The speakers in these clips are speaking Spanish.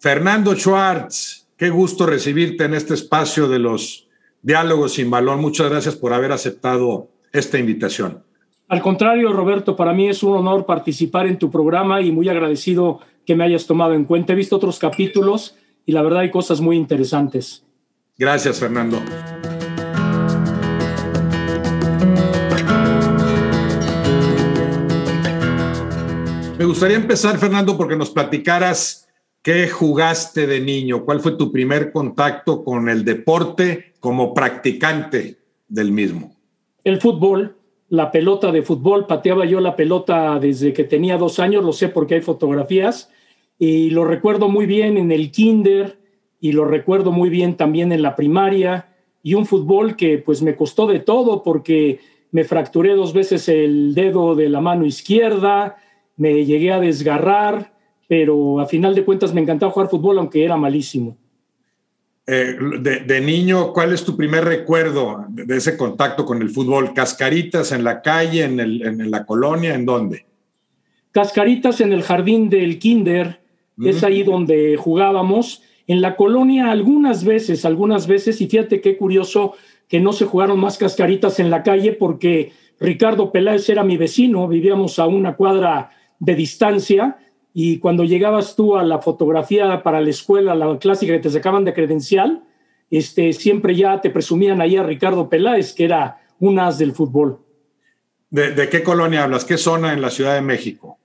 Fernando Schwartz, qué gusto recibirte en este espacio de los diálogos sin balón. Muchas gracias por haber aceptado esta invitación. Al contrario, Roberto, para mí es un honor participar en tu programa y muy agradecido que me hayas tomado en cuenta. He visto otros capítulos y la verdad hay cosas muy interesantes. Gracias, Fernando. Me gustaría empezar, Fernando, porque nos platicaras qué jugaste de niño, cuál fue tu primer contacto con el deporte como practicante del mismo. El fútbol, la pelota de fútbol, pateaba yo la pelota desde que tenía dos años, lo sé porque hay fotografías, y lo recuerdo muy bien en el kinder, y lo recuerdo muy bien también en la primaria, y un fútbol que pues me costó de todo porque me fracturé dos veces el dedo de la mano izquierda, me llegué a desgarrar, pero a final de cuentas me encantaba jugar fútbol, aunque era malísimo. Eh, de, niño, ¿cuál es tu primer recuerdo de ese contacto con el fútbol? ¿Cascaritas en la calle, en, en la colonia, en dónde? Cascaritas en el jardín del kinder, es ahí donde jugábamos. En la colonia algunas veces, algunas veces, y fíjate qué curioso que no se jugaron más cascaritas en la calle porque Ricardo Peláez era mi vecino, vivíamos a una cuadra de distancia y cuando llegabas tú a la fotografía para la escuela, la clásica que te sacaban de credencial, este, siempre ya te presumían ahí a Ricardo Peláez, que era un as del fútbol. ¿De, qué colonia hablas? ¿Qué zona en la Ciudad de México?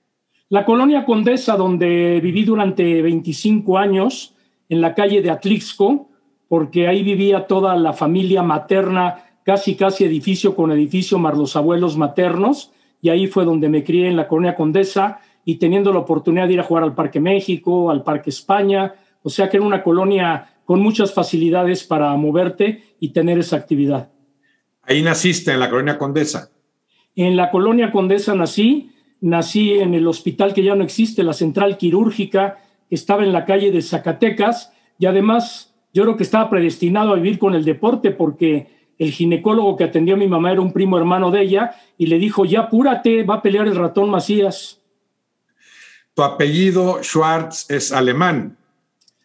La colonia Condesa, donde viví durante 25 años, en la calle de Atlixco, porque ahí vivía toda la familia materna, casi casi edificio con edificio, más los abuelos maternos, y ahí fue donde me crié en la Colonia Condesa y teniendo la oportunidad de ir a jugar al Parque México, al Parque España, o sea que era una colonia con muchas facilidades para moverte y tener esa actividad. Ahí naciste, en la Colonia Condesa. En la Colonia Condesa nací, nací en el hospital que ya no existe, la central quirúrgica, estaba en la calle de Zacatecas y además yo creo que estaba predestinado a vivir con el deporte porque el ginecólogo que atendió a mi mamá era un primo hermano de ella y le dijo, ya apúrate, va a pelear el ratón Macías. ¿Tu apellido Schwartz es alemán?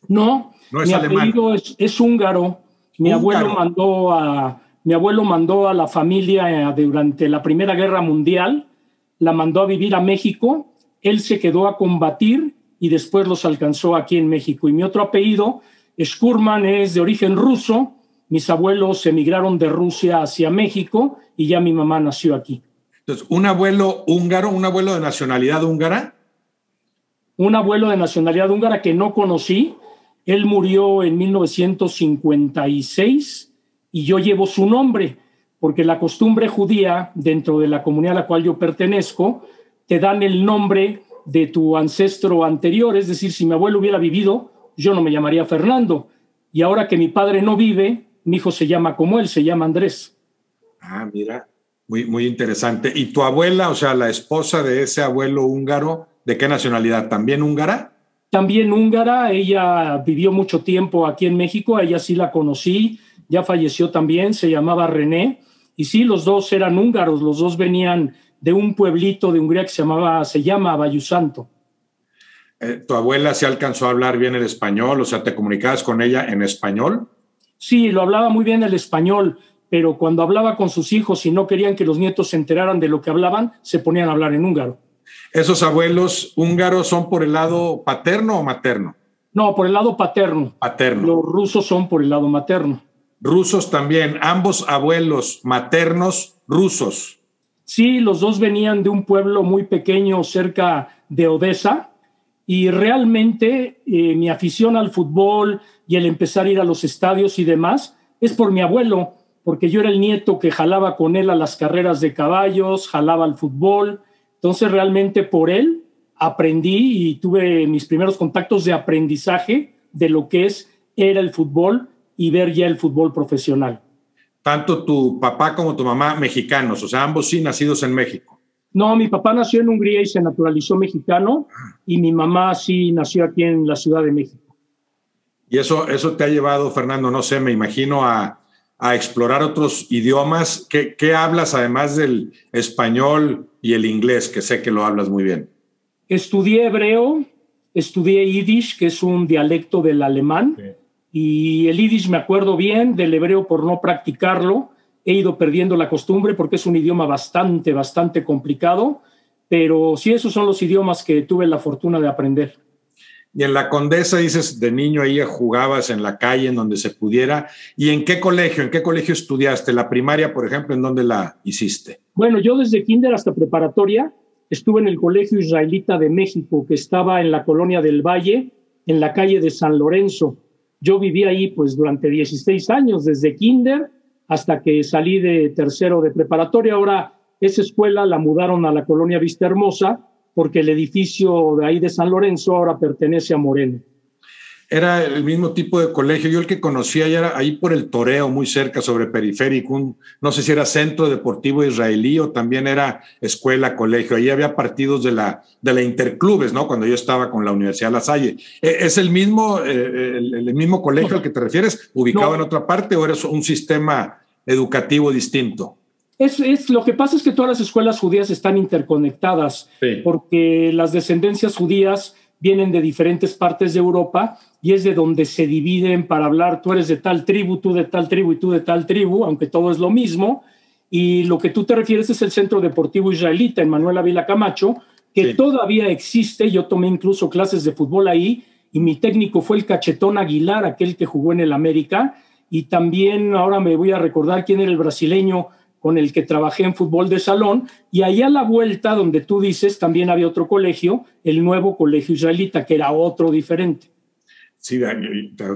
No, no es mi apellido es, húngaro. Mi abuelo mandó a mi abuelo mandó a la familia eh, durante la Primera Guerra Mundial, la mandó a vivir a México, él se quedó a combatir y después los alcanzó aquí en México. Y mi otro apellido, Skurman, es de origen ruso, mis abuelos emigraron de Rusia hacia México y ya mi mamá nació aquí. Entonces, ¿un abuelo húngaro, un abuelo de nacionalidad húngara? Un abuelo de nacionalidad húngara que no conocí. Él murió en 1956 y yo llevo su nombre, porque la costumbre judía, dentro de la comunidad a la cual yo pertenezco, te dan el nombre de tu ancestro anterior. Es decir, si mi abuelo hubiera vivido, yo no me llamaría Fernando. Y ahora que mi padre no vive, mi hijo se llama como él, se llama Andrés. Ah, mira, muy, muy interesante. ¿Y tu abuela, o sea, la esposa de ese abuelo húngaro, de qué nacionalidad? ¿También húngara? También húngara, ella vivió mucho tiempo aquí en México, ella sí la conocí, ya falleció también, se llamaba René, y sí, los dos eran húngaros, los dos venían de un pueblito de Hungría que se llamaba, se llama Bayusanto. Eh, ¿Tu abuela se alcanzó a hablar bien el español? O sea, ¿te comunicabas con ella en español? Sí, lo hablaba muy bien el español, pero cuando hablaba con sus hijos y no querían que los nietos se enteraran de lo que hablaban, se ponían a hablar en húngaro. ¿Esos abuelos húngaros son por el lado paterno o materno? No, por el lado paterno. Paterno. Los rusos son por el lado materno. Rusos también, ambos abuelos maternos rusos. Sí, los dos venían de un pueblo muy pequeño cerca de Odessa, y realmente eh, mi afición al fútbol y el empezar a ir a los estadios y demás es por mi abuelo, porque yo era el nieto que jalaba con él a las carreras de caballos, jalaba al fútbol. Entonces realmente por él aprendí y tuve mis primeros contactos de aprendizaje de lo que es era el fútbol y ver ya el fútbol profesional. Tanto tu papá como tu mamá mexicanos, o sea, ambos sí nacidos en México. No, mi papá nació en Hungría y se naturalizó mexicano y mi mamá sí nació aquí en la Ciudad de México. Y eso, eso te ha llevado, Fernando, no sé, me imagino a, explorar otros idiomas. ¿Qué, ¿Qué, hablas además del español y el inglés, que sé que lo hablas muy bien? Estudié hebreo, estudié Yiddish, que es un dialecto del alemán, y el Yiddish me acuerdo bien, del hebreo por no practicarlo, he ido perdiendo la costumbre porque es un idioma bastante, bastante complicado, pero sí esos son los idiomas que tuve la fortuna de aprender. Y en la Condesa dices, de niño ahí jugabas en la calle, en donde se pudiera. ¿Y en qué colegio? ¿En qué colegio estudiaste? La primaria, por ejemplo, ¿en dónde la hiciste? Bueno, yo desde kinder hasta preparatoria estuve en el Colegio Israelita de México, que estaba en la colonia del Valle, en la calle de San Lorenzo. Yo viví ahí pues durante 16 años, desde kinder hasta que salí de tercero de preparatoria. Ahora esa escuela la mudaron a la colonia Vista Hermosa porque el edificio de ahí de San Lorenzo ahora pertenece a Moreno. Era el mismo tipo de colegio. Yo el que conocía ya era ahí por el Toreo, muy cerca, sobre Periférico. no sé si era centro deportivo israelí o también era escuela, colegio. Ahí había partidos de la, de la Interclubes, ¿no? Cuando yo estaba con la Universidad La Salle. ¿E, ¿Es el mismo, eh, el, mismo colegio al que te refieres, ubicado en otra parte o era un sistema educativo distinto? Es, lo que pasa es que todas las escuelas judías están interconectadas porque las descendencias judías vienen de diferentes partes de Europa y es de donde se dividen para hablar, tú eres de tal tribu, tú de tal tribu y tú de tal tribu, aunque todo es lo mismo. Y lo que tú te refieres es el Centro Deportivo Israelita en Manuel Ávila Camacho, que todavía existe. Yo tomé incluso clases de fútbol ahí y mi técnico fue el Cachetón Aguilar, aquel que jugó en el América. Y también ahora me voy a recordar quién era el brasileño con el que trabajé en fútbol de salón, y ahí a la vuelta, donde tú dices, también había otro colegio, el nuevo colegio israelita, que era otro diferente. Sí,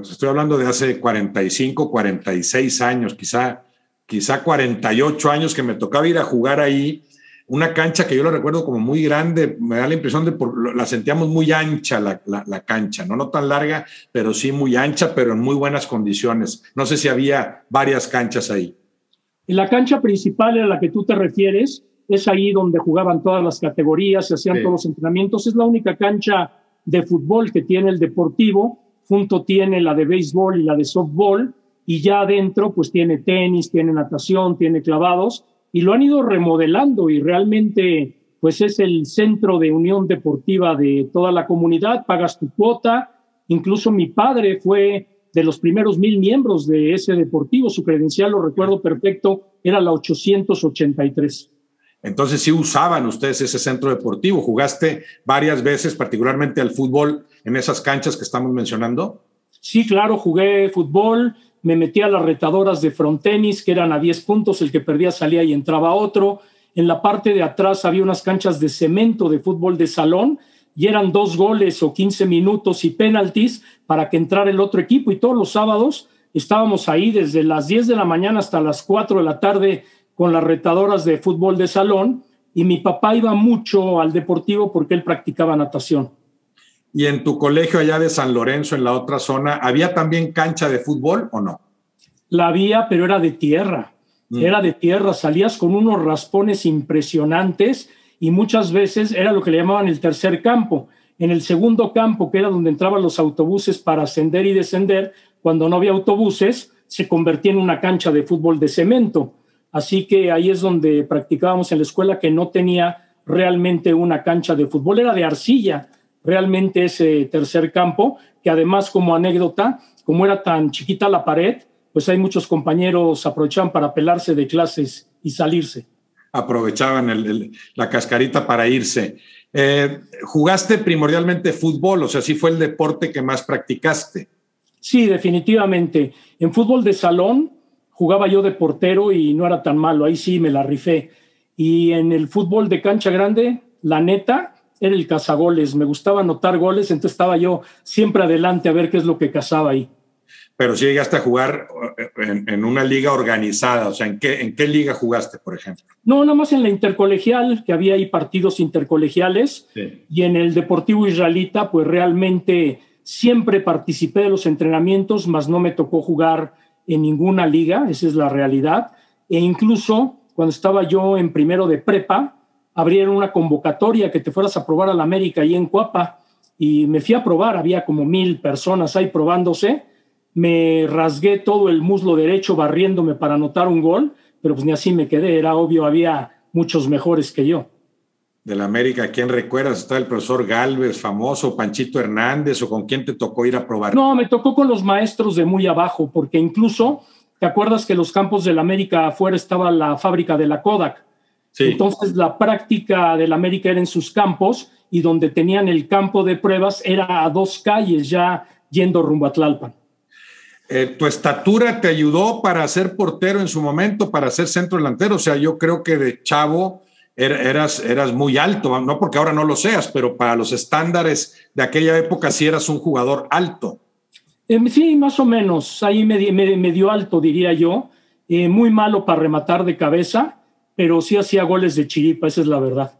estoy hablando de hace 45, 46 años, quizá, quizá 48 años que me tocaba ir a jugar ahí. Una cancha que yo lo recuerdo como muy grande, me da la impresión de por, la sentíamos muy ancha la, la, cancha, ¿no? no tan larga, pero sí muy ancha, pero en muy buenas condiciones. No sé si había varias canchas ahí. En la cancha principal a la que tú te refieres es ahí donde jugaban todas las categorías, se hacían todos los entrenamientos. Es la única cancha de fútbol que tiene el deportivo. Junto tiene la de béisbol y la de softball. Y ya adentro pues tiene tenis, tiene natación, tiene clavados. Y lo han ido remodelando y realmente pues es el centro de unión deportiva de toda la comunidad. Pagas tu cuota. Incluso mi padre fue de los primeros mil miembros de ese deportivo. Su credencial, lo recuerdo perfecto, era la 883. Entonces sí usaban ustedes ese centro deportivo. ¿Jugaste varias veces, particularmente al fútbol, en esas canchas que estamos mencionando? Sí, claro, jugué fútbol, me metí a las retadoras de frontenis, que eran a 10 puntos, el que perdía salía y entraba otro. En la parte de atrás había unas canchas de cemento de fútbol de salón y eran dos goles o 15 minutos y penaltis para que entrara el otro equipo y todos los sábados estábamos ahí desde las 10 de la mañana hasta las 4 de la tarde con las retadoras de fútbol de salón y mi papá iba mucho al deportivo porque él practicaba natación. ¿Y en tu colegio allá de San Lorenzo, en la otra zona, había también cancha de fútbol o no? La había, pero era de tierra. Mm. Era de tierra, salías con unos raspones impresionantes y muchas veces era lo que le llamaban el tercer campo. En el segundo campo, que era donde entraban los autobuses para ascender y descender, cuando no había autobuses, se convertía en una cancha de fútbol de cemento. Así que ahí es donde practicábamos en la escuela que no tenía realmente una cancha de fútbol, era de arcilla, realmente ese tercer campo, que además como anécdota, como era tan chiquita la pared, pues hay muchos compañeros aprovechaban para pelarse de clases y salirse aprovechaban la cascarita para irse. Eh, ¿Jugaste primordialmente fútbol? O sea, ¿sí fue el deporte que más practicaste? Sí, definitivamente. En fútbol de salón jugaba yo de portero y no era tan malo, ahí sí me la rifé. Y en el fútbol de cancha grande, la neta, era el cazagoles. Me gustaba anotar goles, entonces estaba yo siempre adelante a ver qué es lo que cazaba ahí pero si llegaste a jugar eh, en, una liga organizada, o sea, ¿en qué, ¿en qué liga jugaste, por ejemplo? No, nada más en la intercolegial, que había ahí partidos intercolegiales, y en el Deportivo Israelita, pues realmente siempre participé de los entrenamientos, mas no me tocó jugar en ninguna liga, esa es la realidad, e incluso cuando estaba yo en primero de prepa, abrieron una convocatoria que te fueras a probar a la América ahí en Cuapa, y me fui a probar, había como mil personas ahí probándose, me rasgué todo el muslo derecho barriéndome para anotar un gol, pero pues ni así me quedé, era obvio, había muchos mejores que yo. de la América, ¿quién recuerdas? ¿Está el profesor Galvez, famoso, Panchito Hernández, o con quién te tocó ir a probar? No, me tocó con los maestros de muy abajo, porque incluso, ¿te acuerdas que los campos de la América afuera estaba la fábrica de la Kodak? Sí. Entonces la práctica de la América era en sus campos y donde tenían el campo de pruebas era a dos calles ya yendo rumbo a Tlalpan. Eh, ¿Tu estatura te ayudó para ser portero en su momento, para ser centro delantero? O sea, yo creo que de chavo Er, eras, eras muy alto, no porque ahora no lo seas, pero para los estándares de aquella época sí eras un jugador alto. Em, sí, más o menos, ahí medio, alto, diría yo. Eh, muy malo para rematar de cabeza, pero sí hacía goles de chiripa, esa es la verdad.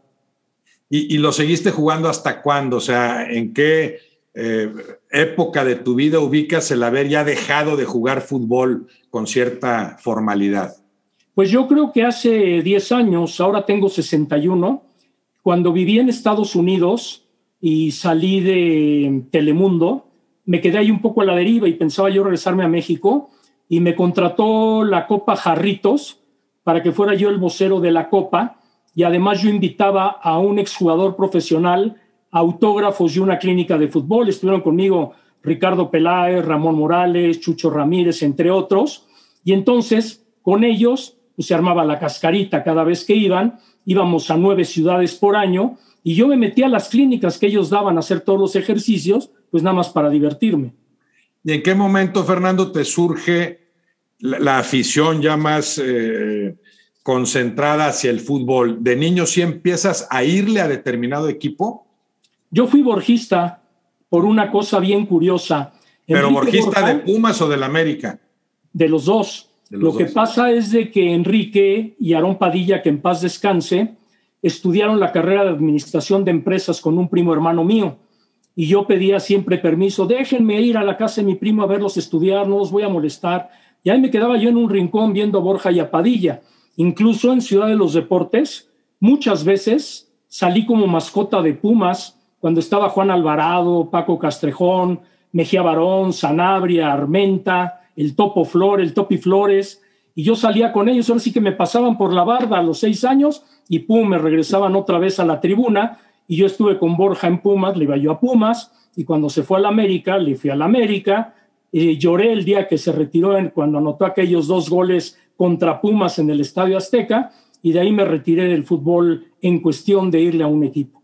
¿Y, lo seguiste jugando hasta cuándo? O sea, ¿en qué eh, época de tu vida ubicas el haber ya dejado de jugar fútbol con cierta formalidad? Pues yo creo que hace 10 años, ahora tengo 61, cuando viví en Estados Unidos y salí de Telemundo, me quedé ahí un poco a la deriva y pensaba yo regresarme a México y me contrató la Copa Jarritos para que fuera yo el vocero de la Copa y además yo invitaba a un exjugador profesional, autógrafos y una clínica de fútbol. Estuvieron conmigo Ricardo Peláez, Ramón Morales, Chucho Ramírez, entre otros. Y entonces con ellos pues se armaba la cascarita cada vez que iban, íbamos a nueve ciudades por año y yo me metía a las clínicas que ellos daban a hacer todos los ejercicios, pues nada más para divertirme. ¿Y en qué momento, Fernando, te surge la, afición ya más eh, concentrada hacia el fútbol? ¿De niño sí empiezas a irle a determinado equipo? Yo fui borjista por una cosa bien curiosa. ¿Pero borjista de Pumas o del América? De los dos. Lo que pasa es de que Enrique y Aarón Padilla, que en paz descanse, estudiaron la carrera de administración de empresas con un primo hermano mío. Y yo pedía siempre permiso, déjenme ir a la casa de mi primo a verlos estudiar, no los voy a molestar. Y ahí me quedaba yo en un rincón viendo a Borja y a Padilla. Incluso en Ciudad de los Deportes, muchas veces salí como mascota de Pumas cuando estaba Juan Alvarado, Paco Castrejón, Mejía Barón, Sanabria, Armenta, el Topo Flor, el Topi Flores, y yo salía con ellos, ahora sí que me pasaban por la barda a los seis años y pum, me regresaban otra vez a la tribuna y yo estuve con Borja en Pumas, le iba yo a Pumas y cuando se fue a la América, le fui a la América, lloré el día que se retiró en, cuando anotó aquellos dos goles contra Pumas en el Estadio Azteca y de ahí me retiré del fútbol en cuestión de irle a un equipo.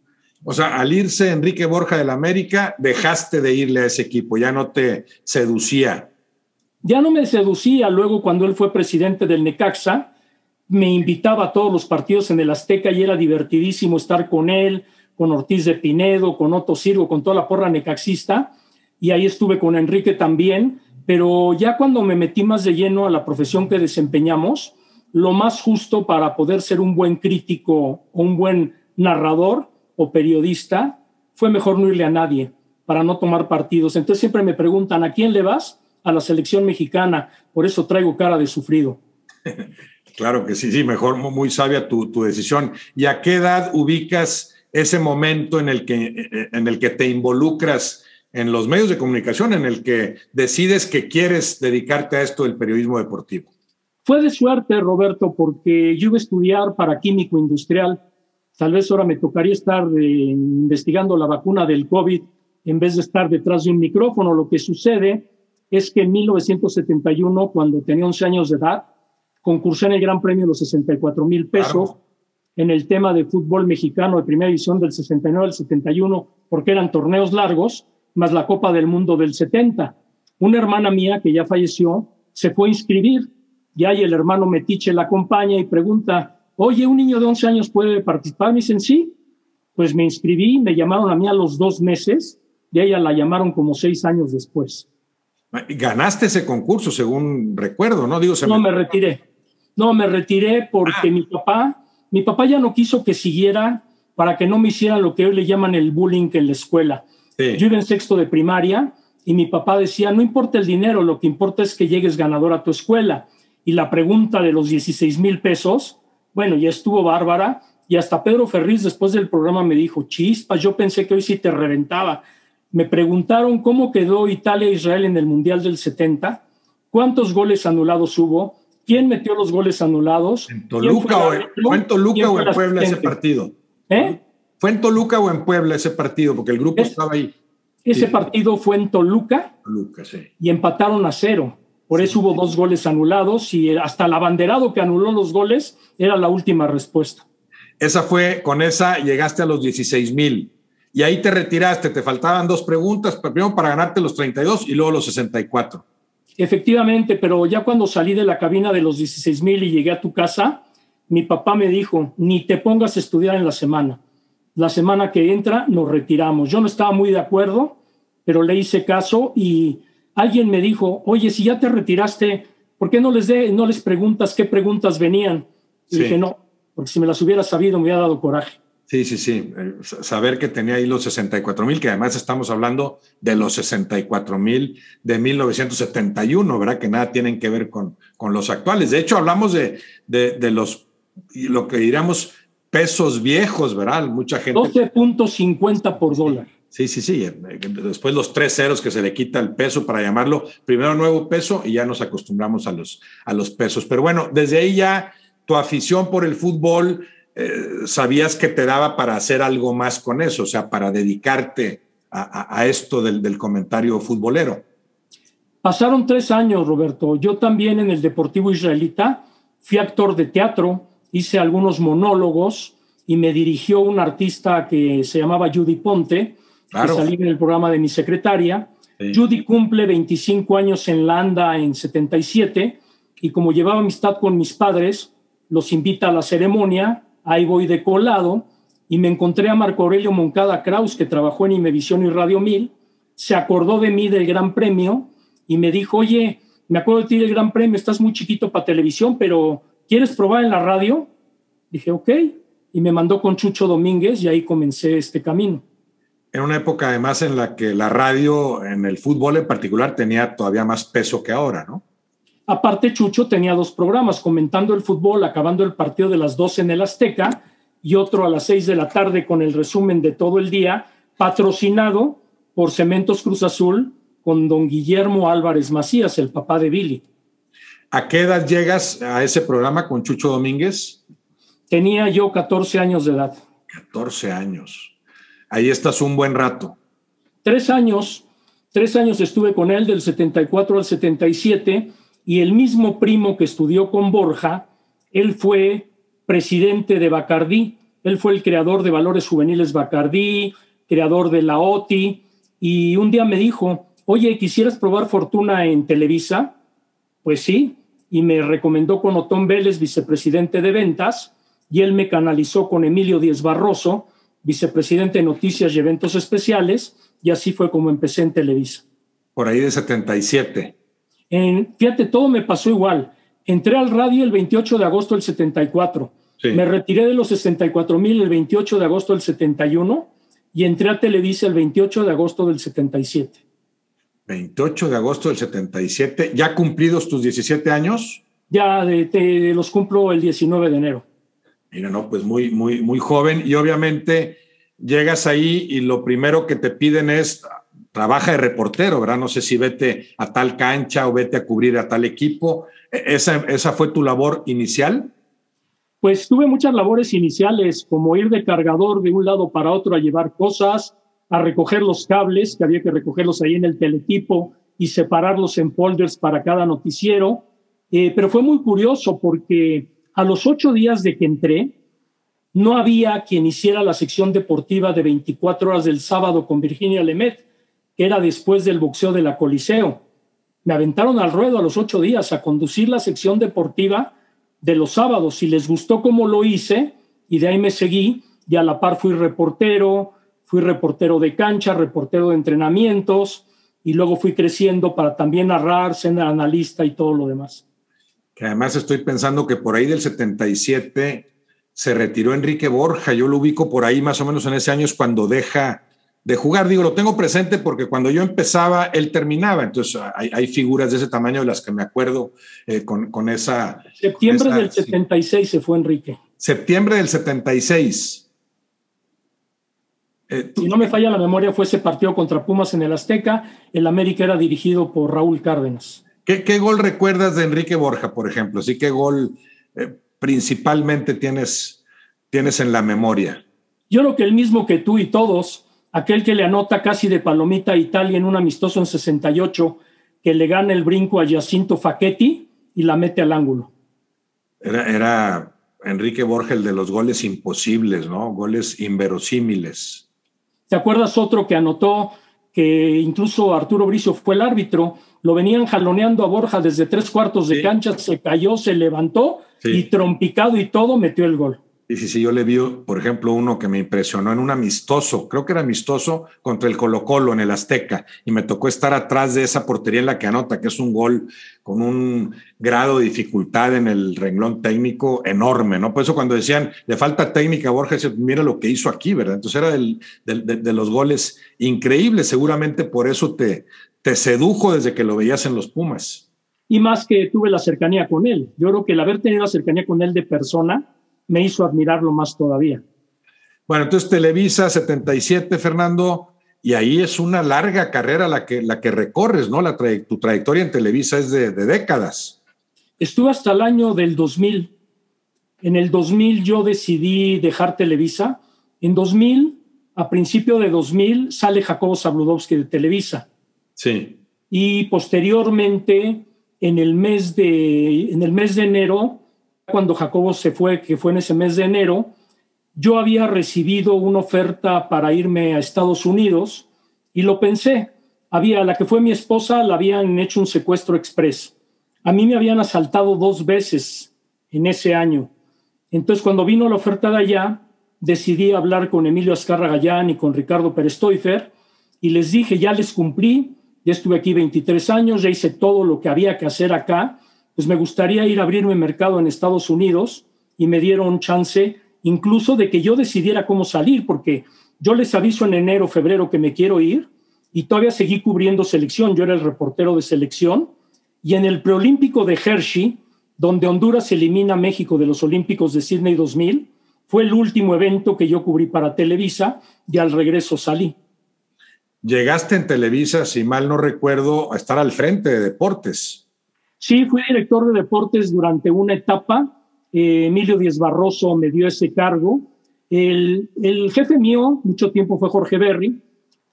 O sea, al irse Enrique Borja del América, dejaste de irle a ese equipo, ya no te seducía. Ya no me seducía. Luego cuando él fue presidente del Necaxa, me invitaba a todos los partidos en el Azteca y era divertidísimo estar con él, con Ortiz de Pinedo, con Otto Sirgo, con toda la porra necaxista, y ahí estuve con Enrique también, pero ya cuando me metí más de lleno a la profesión que desempeñamos, lo más justo para poder ser un buen crítico o un buen narrador o periodista fue mejor no irle a nadie para no tomar partidos. Entonces siempre me preguntan, ¿a quién le vas? a la selección mexicana. Por eso traigo cara de sufrido. Claro que sí, sí, mejor, muy sabia tu, decisión. ¿Y a qué edad ubicas ese momento en el, que, en el que te involucras en los medios de comunicación, en el que decides que quieres dedicarte a esto del periodismo deportivo? Fue de suerte, Roberto, porque yo iba a estudiar para químico industrial. Tal vez ahora me tocaría estar eh, investigando la vacuna del COVID en vez de estar detrás de un micrófono. Lo que sucede es que en 1971, cuando tenía 11 años de edad, concursé en el Gran Premio de los 64 mil pesos en el tema de fútbol mexicano de primera división del 69 al 71, porque eran torneos largos, más la Copa del Mundo del 70. Una hermana mía que ya falleció se fue a inscribir y ahí el hermano Metiche la acompaña y pregunta, oye, ¿un niño de 11 años puede participar? Me dicen, sí. Pues me inscribí, me llamaron a mí a los dos meses y a ella la llamaron como seis años después. Ganaste ese concurso, según recuerdo, ¿no? Digo, no, me... retiré. No, me retiré porque ah. mi papá, mi papá ya no quiso que siguiera para que no me hiciera lo que hoy le llaman el bullying en la escuela. Yo iba en sexto de primaria y mi papá decía, no importa el dinero, lo que importa es que llegues ganador a tu escuela. Y la pregunta de los 16 mil pesos, bueno, ya estuvo bárbara. Y hasta Pedro Ferriz después del programa me dijo, chispas, yo pensé que hoy sí te reventaba me preguntaron cómo quedó Italia-Israel en el Mundial del 70, cuántos goles anulados hubo, quién metió los goles anulados. ¿En Toluca, o, en, Toluca o en Puebla ese partido? ¿Eh? ¿Fue en Toluca o en Puebla ese partido? Porque el grupo estaba ahí. Ese partido fue en Toluca. Toluca, sí. Y empataron a cero. Por eso hubo dos goles anulados y hasta el abanderado que anuló los goles era la última respuesta. Esa fue, con esa llegaste a los 16 mil. Y ahí te retiraste, te faltaban dos preguntas, primero para ganarte los 32 y luego los 64. Efectivamente, pero ya cuando salí de la cabina de los 16 mil y llegué a tu casa, mi papá me dijo, ni te pongas a estudiar en la semana. La semana que entra nos retiramos. Yo no estaba muy de acuerdo, pero le hice caso y alguien me dijo, oye, si ya te retiraste, ¿por qué no les, de, no les preguntas qué preguntas venían? Y dije, no, porque si me las hubiera sabido me hubiera dado coraje. Sí, sí, sí. Eh, saber que tenía ahí los 64 mil, que además estamos hablando de los 64 mil de 1971, ¿verdad? Que nada tienen que ver con, con los actuales. De hecho, hablamos de, de, de los, lo que diríamos, pesos viejos, ¿verdad? Mucha gente. 12.50 por dólar. Sí, sí, sí. Después los tres ceros que se le quita el peso para llamarlo primero nuevo peso y ya nos acostumbramos a los, a los pesos. Pero bueno, desde ahí ya tu afición por el fútbol, eh, sabías que te daba para hacer algo más con eso, o sea, para dedicarte a, esto del, del, comentario futbolero. Pasaron tres años, Roberto. Yo también en el Deportivo Israelita fui actor de teatro, hice algunos monólogos y me dirigió un artista que se llamaba Judy Ponte Claro. salí en el programa de mi secretaria. Judy cumple 25 años en la ANDA en 77 y como llevaba amistad con mis padres, los invita a la ceremonia, ahí voy de colado y me encontré a Marco Aurelio Moncada Kraus, que trabajó en Imevisión y Radio 1000, se acordó de mí del Gran Premio y me dijo, oye, me acuerdo de ti del Gran Premio, estás muy chiquito para televisión, pero ¿quieres probar en la radio? Dije, ok, y me mandó con Chucho Domínguez y ahí comencé este camino en una época además en la que la radio en el fútbol en particular tenía todavía más peso que ahora, ¿no? Aparte, Chucho tenía dos programas, comentando el fútbol, acabando el partido de las 12 en el Azteca, y otro a las 6 de la tarde con el resumen de todo el día, patrocinado por Cementos Cruz Azul con don Guillermo Álvarez Macías, el papá de Billy. ¿A qué edad llegas a ese programa con Chucho Domínguez? Tenía yo 14 años de edad. 14 años. Ahí estás un buen rato. Tres años, tres años estuve con él del 74 al 77 y el mismo primo que estudió con Borja, él fue presidente de Bacardí, él fue el creador de Valores Juveniles Bacardí, creador de la OTI, y un día me dijo, oye, ¿quisieras probar fortuna en Televisa? Pues sí, y me recomendó con Otón Vélez, vicepresidente de ventas, y él me canalizó con Emilio Díez Barroso, vicepresidente de Noticias y Eventos Especiales, y así fue como empecé en Televisa. Por ahí de 77. En, fíjate, todo me pasó igual. Entré al radio el 28 de agosto del 74. Me retiré de los 64 mil el 28 de agosto del 71 y entré a Televisa el 28 de agosto del 77. 28 de agosto del 77. ¿Ya cumplidos tus 17 años? Ya de, los cumplo el 19 de enero. Mira, no, pues muy, muy, muy joven y obviamente llegas ahí y lo primero que te piden es trabaja de reportero, ¿verdad? No sé si vete a tal cancha o vete a cubrir a tal equipo. ¿E-, ¿Esa, esa fue tu labor inicial? Pues tuve muchas labores iniciales, como ir de cargador de un lado para otro a llevar cosas, a recoger los cables, que había que recogerlos ahí en el teletipo y separarlos en folders para cada noticiero. Eh, pero fue muy curioso porque a los ocho días de que entré, no había quien hiciera la sección deportiva de 24 horas del sábado con Virginia Lemet, que era después del boxeo de la Coliseo. Me aventaron al ruedo a los ocho días a conducir la sección deportiva de los sábados y les gustó cómo lo hice y de ahí me seguí y a la par fui reportero, fui reportero de cancha, reportero de entrenamientos y luego fui creciendo para también narrar, ser analista y todo lo demás que además estoy pensando que por ahí del 77 se retiró Enrique Borja, yo lo ubico por ahí más o menos en ese año es cuando deja de jugar. Digo, lo tengo presente porque cuando yo empezaba, él terminaba. Entonces, hay, figuras de ese tamaño de las que me acuerdo eh, con, con, esa... Septiembre del 76 se fue Enrique. Septiembre del 76. Eh, si no me falla la memoria, fue ese partido contra Pumas en el Azteca. El América era dirigido por Raúl Cárdenas. ¿Qué, gol recuerdas de Enrique Borja, por ejemplo? Sí, ¿qué gol eh, principalmente tienes, tienes en la memoria? Yo creo que el mismo que tú y todos, aquel que le anota casi de palomita a Italia en un amistoso en 68, que le gana el brinco a Jacinto Facchetti y la mete al ángulo. Era, era Enrique Borgel de los goles imposibles, ¿no? Goles inverosímiles. ¿Te acuerdas otro que anotó que incluso Arturo Bricio fue el árbitro? Lo venían jaloneando a Borja desde tres cuartos de cancha, se cayó, se levantó y trompicado y todo metió el gol. Sí, sí, sí, yo le vi, por ejemplo, uno que me impresionó en un amistoso, creo que era amistoso contra el Colo Colo en el Azteca, y me tocó estar atrás de esa portería en la que anota, que es un gol con un grado de dificultad en el renglón técnico enorme, ¿no? Por eso cuando decían, le falta técnica a Borges, mira lo que hizo aquí, ¿verdad? Entonces era del, de, los goles increíbles, seguramente por eso te, te sedujo desde que lo veías en los Pumas. Y más que tuve la cercanía con él. Yo creo que el haber tenido la cercanía con él de persona, me hizo admirarlo más todavía. Bueno, entonces Televisa 77, Fernando, y ahí es una larga carrera la que, la que recorres, ¿no? La tu trayectoria en Televisa es de, décadas. Estuve hasta el año del 2000. En el 2000 yo decidí dejar Televisa. En 2000, a principio de 2000, sale Jacobo Zabludowski de Televisa. Sí. Y posteriormente, en el mes de, en el mes de enero, cuando Jacobo se fue, que fue en ese mes de enero, yo había recibido una oferta para irme a Estados Unidos y lo pensé. Había, la que fue mi esposa, la habían hecho un secuestro express. A mí me habían asaltado dos veces en ese año. Entonces, cuando vino la oferta de allá, decidí hablar con Emilio Azcarra Gallán y con Ricardo Pérez Toifer y les dije, ya les cumplí, ya estuve aquí 23 años, ya hice todo lo que había que hacer acá. Pues me gustaría ir a abrirme mercado en Estados Unidos y me dieron chance incluso de que yo decidiera cómo salir, porque yo les aviso en enero, febrero que me quiero ir y todavía seguí cubriendo selección, yo era el reportero de selección. Y en el preolímpico de Hershey, donde Honduras elimina a México de los Olímpicos de Sydney 2000, fue el último evento que yo cubrí para Televisa y al regreso salí. Llegaste en Televisa, si mal no recuerdo, a estar al frente de deportes. Sí, fui director de deportes durante una etapa. Eh, Emilio Díez Barroso me dio ese cargo. El, jefe mío, mucho tiempo, fue Jorge Berry.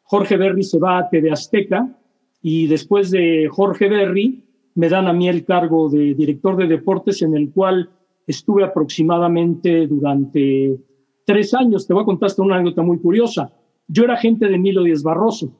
Jorge Berry se va a TV Azteca y después de Jorge Berry me dan a mí el cargo de director de deportes en el cual estuve aproximadamente durante tres años. Te voy a contar una anécdota muy curiosa. Yo era agente de Emilio Díez Barroso.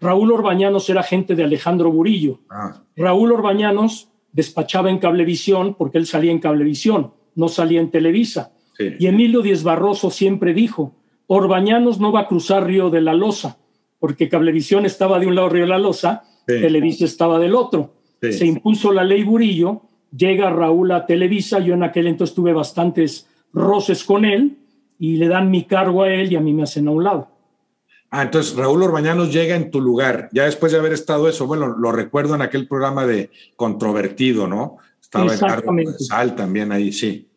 Raúl Orbañanos era agente de Alejandro Burillo. Ah. Raúl Orbañanos despachaba en Cablevisión porque él salía en Cablevisión, no salía en Televisa. Y Emilio Díez Barroso siempre dijo, Orbañanos no va a cruzar Río de la Loza, porque Cablevisión estaba de un lado Río de la Loza, Televisa estaba del otro. Se impuso la ley Burillo, llega Raúl a Televisa, yo en aquel entonces tuve bastantes roces con él y le dan mi cargo a él y a mí me hacen a un lado. Ah, entonces Raúl Orbañanos llega en tu lugar, ya después de haber estado eso, bueno, lo recuerdo en aquel programa de Controvertido, ¿no? Estaba en Sal también ahí, sí.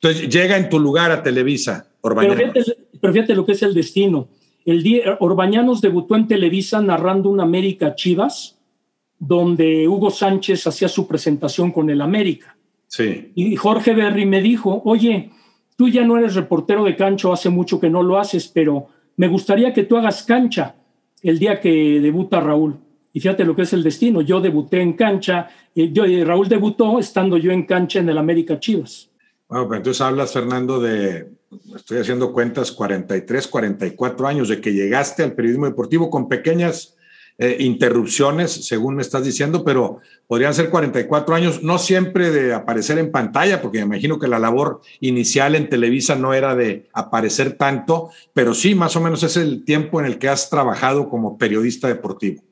Entonces llega en tu lugar a Televisa, Orbañanos. Pero fíjate, lo que es el destino. El día, Orbañanos debutó en Televisa narrando un América Chivas, donde Hugo Sánchez hacía su presentación con el América. Sí. Y Jorge Berry me dijo, oye, tú ya no eres reportero de cancho, hace mucho que no lo haces, pero me gustaría que tú hagas cancha el día que debuta Raúl. Y fíjate lo que es el destino. Yo debuté en cancha, y yo, Raúl debutó estando yo en cancha en el América Chivas. Bueno, pues entonces hablas, Fernando, de, estoy haciendo cuentas, 43, 44 años de que llegaste al periodismo deportivo con pequeñas eh, interrupciones, según me estás diciendo, pero podrían ser 44 años, no siempre de aparecer en pantalla, porque me imagino que la labor inicial en Televisa no era de aparecer tanto, pero sí, más o menos es el tiempo en el que has trabajado como periodista deportivo.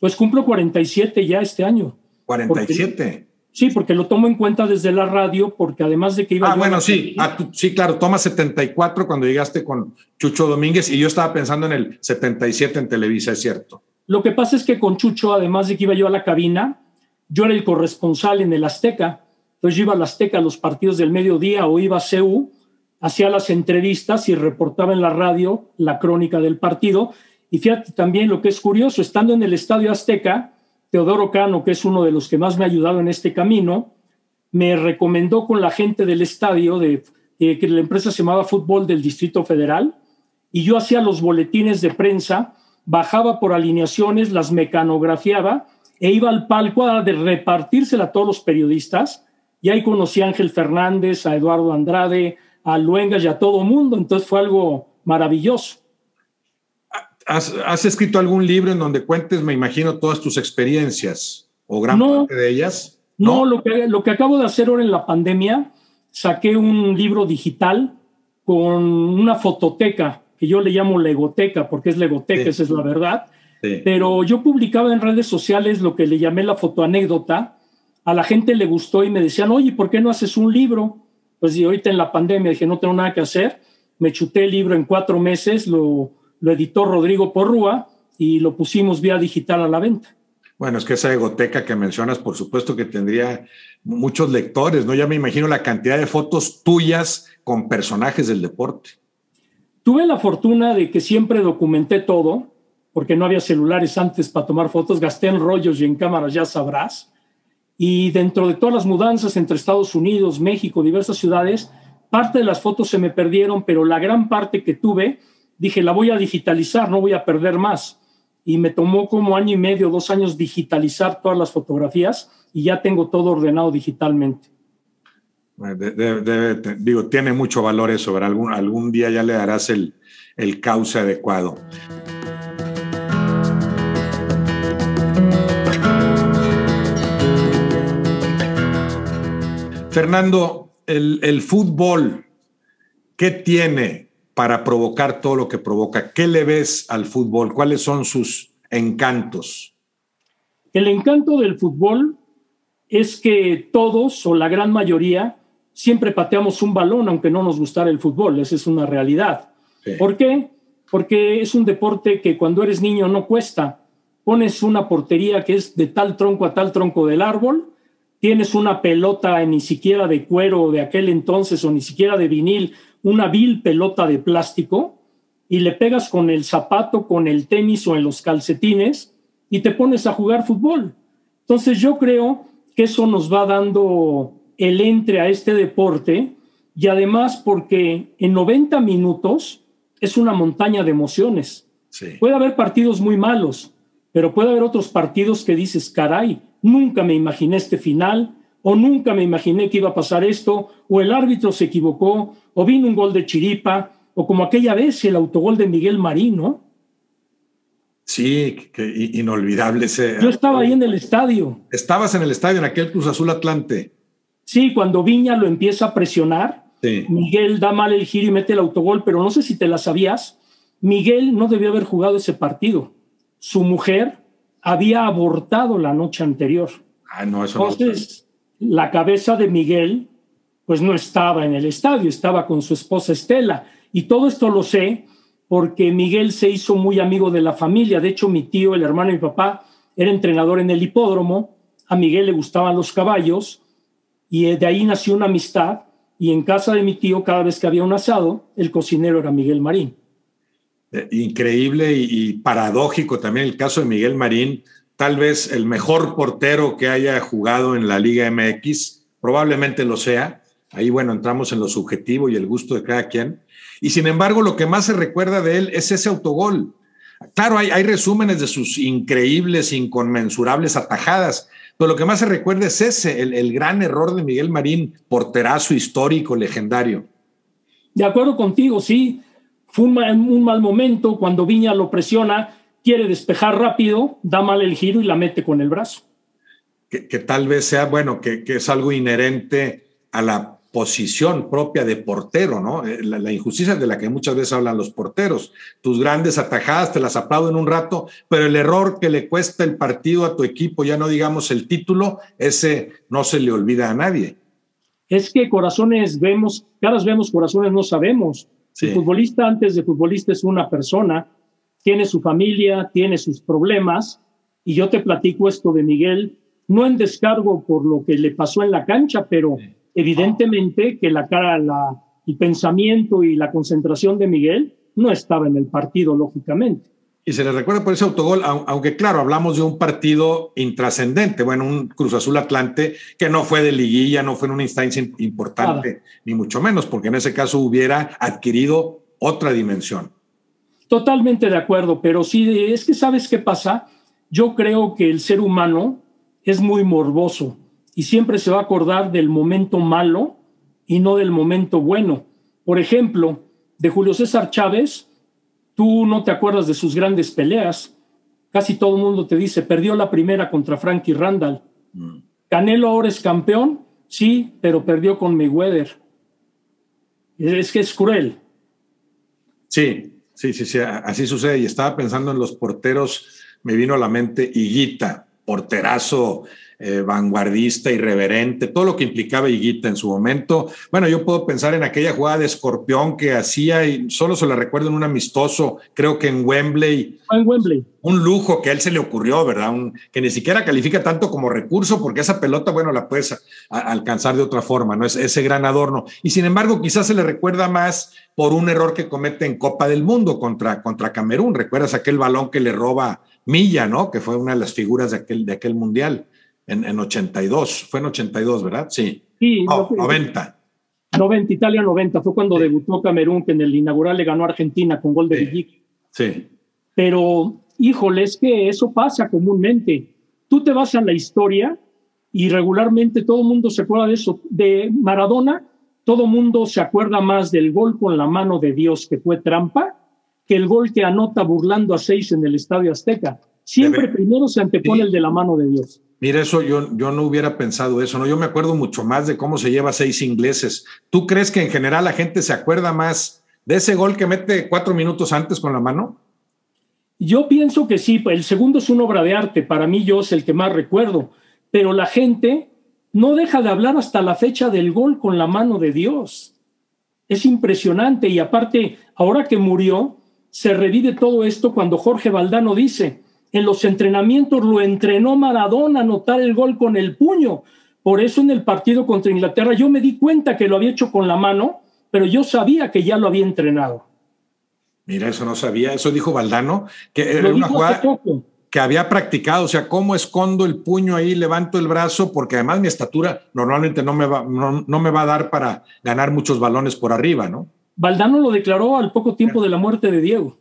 Pues cumplo 47 ya este año. 47. sí, porque lo tomo en cuenta desde la radio, porque además de que iba... Ah, bueno, sí, sí, claro, toma 74 cuando llegaste con Chucho Domínguez y yo estaba pensando en el 77 en Televisa, es cierto. Lo que pasa es que con Chucho, además de que iba yo a la cabina, yo era el corresponsal en el Azteca. Entonces yo iba al Azteca a los partidos del mediodía o iba a CEU, hacía las entrevistas y reportaba en la radio la crónica del partido. Y fíjate también lo que es curioso, estando en el Estadio Azteca, Teodoro Cano, que es uno de los que más me ha ayudado en este camino, me recomendó con la gente del estadio de eh, que la empresa se llamaba Fútbol del Distrito Federal, y yo hacía los boletines de prensa, bajaba por alineaciones, las mecanografiaba e iba al palco a de repartírsela a todos los periodistas. Y ahí conocí a Ángel Fernández, a Eduardo Andrade, a Luengas y a todo mundo. Entonces fue algo maravilloso. ¿Has, escrito algún libro en donde cuentes, me imagino, todas tus experiencias o gran parte de ellas? No, lo, que, lo que acabo de hacer ahora en la pandemia, saqué un libro digital con una fototeca que yo le llamo legoteca, porque es legoteca, esa es la verdad. Pero yo publicaba en redes sociales lo que le llamé la fotoanécdota. A la gente le gustó y me decían, oye, ¿por qué no haces un libro? Pues y ahorita en la pandemia dije, no tengo nada que hacer. Me chuté el libro en cuatro meses, lo, lo editó Rodrigo Porrúa y lo pusimos vía digital a la venta. Bueno, es que esa egoteca que mencionas, por supuesto que tendría muchos lectores, ¿no? Ya me imagino la cantidad de fotos tuyas con personajes del deporte. Tuve la fortuna de que siempre documenté todo, porque no había celulares antes para tomar fotos, gasté en rollos y en cámaras, ya sabrás. Y dentro de todas las mudanzas entre Estados Unidos, México, diversas ciudades, parte de las fotos se me perdieron, pero la gran parte que tuve dije, la voy a digitalizar, no voy a perder más. Y me tomó como año y medio, dos años digitalizar todas las fotografías y ya tengo todo ordenado digitalmente. Digo, tiene mucho valor eso, algún, algún día ya le darás el, el cauce adecuado. Fernando, el, el, fútbol, ¿qué tiene para provocar todo lo que provoca? ¿Qué le ves al fútbol? ¿Cuáles son sus encantos? El encanto del fútbol es que todos o la gran mayoría siempre pateamos un balón aunque no nos gustara el fútbol, esa es una realidad. ¿Por qué? Porque es un deporte que cuando eres niño no cuesta. Pones una portería que es de tal tronco a tal tronco del árbol, tienes una pelota ni siquiera de cuero de aquel entonces o ni siquiera de vinil una vil pelota de plástico y le pegas con el zapato, con el tenis o en los calcetines y te pones a jugar fútbol. Entonces yo creo que eso nos va dando el entre a este deporte y además porque en 90 minutos es una montaña de emociones. Puede haber partidos muy malos, pero puede haber otros partidos que dices, caray, nunca me imaginé este final, o nunca me imaginé que iba a pasar esto, o el árbitro se equivocó, o vino un gol de Chiripa, o como aquella vez el autogol de Miguel Marín, ¿no? Sí, que inolvidable ese. Yo estaba ahí en el estadio. Estabas en el estadio, en aquel Cruz Azul Atlante. Sí, cuando Viña lo empieza a presionar, Miguel da mal el giro y mete el autogol, pero no sé si te la sabías, Miguel no debió haber jugado ese partido. Su mujer había abortado la noche anterior. Ah, no, eso Entonces, la cabeza de Miguel pues no estaba en el estadio, estaba con su esposa Estela. Y todo esto lo sé porque Miguel se hizo muy amigo de la familia. De hecho, mi tío, el hermano de mi papá, era entrenador en el hipódromo. A Miguel le gustaban los caballos y de ahí nació una amistad. Y en casa de mi tío, cada vez que había un asado, el cocinero era Miguel Marín. Eh, increíble y paradójico también el caso de Miguel Marín, tal vez el mejor portero que haya jugado en la Liga MX, probablemente lo sea. Ahí, bueno, entramos en lo subjetivo y el gusto de cada quien. Y sin embargo, lo que más se recuerda de él es ese autogol. Claro, hay, hay resúmenes de sus increíbles, inconmensurables atajadas, pero lo que más se recuerda es ese, el, el gran error de Miguel Marín, porterazo histórico, legendario. De acuerdo contigo, sí. Fue un un mal momento cuando Viña lo presiona quiere despejar rápido, da mal el giro y la mete con el brazo. Que, tal vez sea, bueno, que, es algo inherente a la posición propia de portero, ¿no? Eh, la, injusticia de la que muchas veces hablan los porteros. Tus grandes atajadas te las aplauden un rato, pero el error que le cuesta el partido a tu equipo, ya no digamos el título, ese no se le olvida a nadie. Es que corazones vemos, caras vemos, corazones no sabemos. El futbolista antes de futbolista es una persona tiene su familia, tiene sus problemas, y yo te platico esto de Miguel, no en descargo por lo que le pasó en la cancha, pero evidentemente que la cara, la, el pensamiento y la concentración de Miguel no estaba en el partido, lógicamente. Y se le recuerda por ese autogol, aunque claro, hablamos de un partido intrascendente, bueno, un Cruz Azul Atlante que no fue de liguilla, no fue en una instancia importante, ni mucho menos, porque en ese caso hubiera adquirido otra dimensión. Totalmente de acuerdo, pero sí, es que sabes qué pasa. Yo creo que el ser humano es muy morboso y siempre se va a acordar del momento malo y no del momento bueno. Por ejemplo, de Julio César Chávez, tú no te acuerdas de sus grandes peleas. Casi todo el mundo te dice, perdió la primera contra Frankie Randall. Mm. Canelo ahora es campeón, sí, pero perdió con Mayweather. Es que es cruel. Sí, sí, sí, sí, así sucede. Y estaba pensando en los porteros, me vino a la mente Higuita, porterazo eh, vanguardista, irreverente, todo lo que implicaba Higuita en su momento. Bueno, yo puedo pensar en aquella jugada de escorpión que hacía y solo se la recuerdo en un amistoso, creo que en Wembley. En Wembley. Un lujo que a él se le ocurrió, ¿verdad? que ni siquiera califica tanto como recurso, porque esa pelota, bueno, la puedes alcanzar de otra forma, ¿no? Es ese gran adorno. Y sin embargo, quizás se le recuerda más por un error que comete en Copa del Mundo contra, contra Camerún. ¿Recuerdas aquel balón que le roba Milla, ¿no? Que fue una de las figuras de aquel, de aquel mundial en, en 82. Fue en 82, ¿verdad? Sí. Sí, 90. 90, Italia 90. Fue cuando debutó Camerún, que en el inaugural le ganó a Argentina con gol de sí. Sí. Pero, híjole, es que eso pasa comúnmente. Tú te vas a la historia y regularmente todo el mundo se acuerda de eso. De Maradona, todo el mundo se acuerda más del gol con la mano de Dios, que fue trampa, que el gol que anota burlando a seis en el Estadio Azteca. Siempre primero se antepone el de la mano de Dios. Mira, eso yo, yo no hubiera pensado eso, ¿no? Yo me acuerdo mucho más de cómo se lleva seis ingleses. ¿Tú crees que en general la gente se acuerda más de ese gol que mete cuatro minutos antes con la mano? Yo pienso que sí, el segundo es una obra de arte, para mí yo es el que más recuerdo, pero la gente no deja de hablar hasta la fecha del gol con la mano de Dios. Es impresionante y aparte, ahora que murió, se revive todo esto cuando Jorge Valdano dice, en los entrenamientos lo entrenó Maradona a anotar el gol con el puño. Por eso en el partido contra Inglaterra yo me di cuenta que lo había hecho con la mano, pero yo sabía que ya lo había entrenado. Mira, eso no sabía, eso dijo Valdano, que era una jugada que había practicado, o sea, cómo escondo el puño ahí, levanto el brazo, porque además mi estatura normalmente no me va, no me va a dar para ganar muchos balones por arriba, ¿no? Valdano lo declaró al poco tiempo de la muerte de Diego.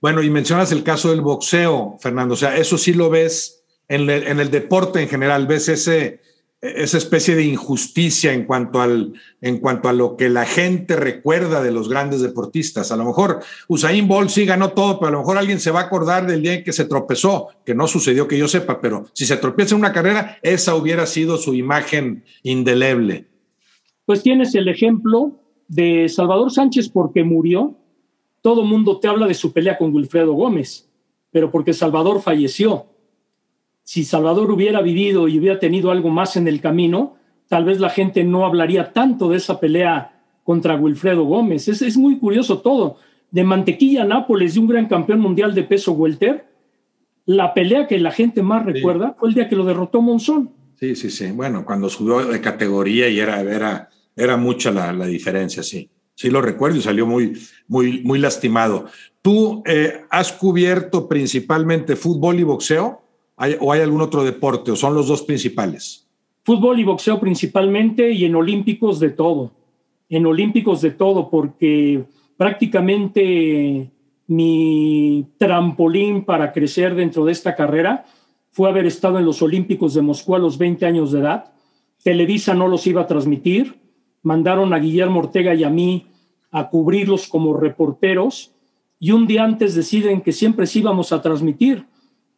Bueno, y mencionas el caso del boxeo, Fernando. O sea, eso sí lo ves en, el, deporte en general, ves ese, esa especie de injusticia en cuanto, al, en cuanto a lo que la gente recuerda de los grandes deportistas. A lo mejor Usain Bolt sí ganó todo, pero a lo mejor alguien se va a acordar del día en que se tropezó, que no sucedió que yo sepa, pero si se tropieza en una carrera, esa hubiera sido su imagen indeleble. Pues tienes el ejemplo de Salvador Sánchez porque murió todo mundo te habla de su pelea con Wilfredo Gómez, pero porque Salvador falleció. Si Salvador hubiera vivido y hubiera tenido algo más en el camino, tal vez la gente no hablaría tanto de esa pelea contra Wilfredo Gómez. Es, es muy curioso todo. De Mantequilla Nápoles, de un gran campeón mundial de peso welter, la pelea que la gente más recuerda fue el día que lo derrotó Monzón. Sí, sí, sí. Bueno, cuando subió de categoría y era, era, era mucha la, la diferencia, sí sí lo recuerdo y salió muy, muy, muy lastimado. ¿Tú eh, has cubierto principalmente fútbol y boxeo o hay algún otro deporte o son los dos principales? Fútbol y boxeo principalmente y en olímpicos de todo, en olímpicos de todo, porque prácticamente mi trampolín para crecer dentro de esta carrera fue haber estado en los Olímpicos de Moscú a los 20 años de edad. Televisa no los iba a transmitir, mandaron a Guillermo Ortega y a mí a cubrirlos como reporteros y un día antes deciden que siempre sí íbamos a transmitir.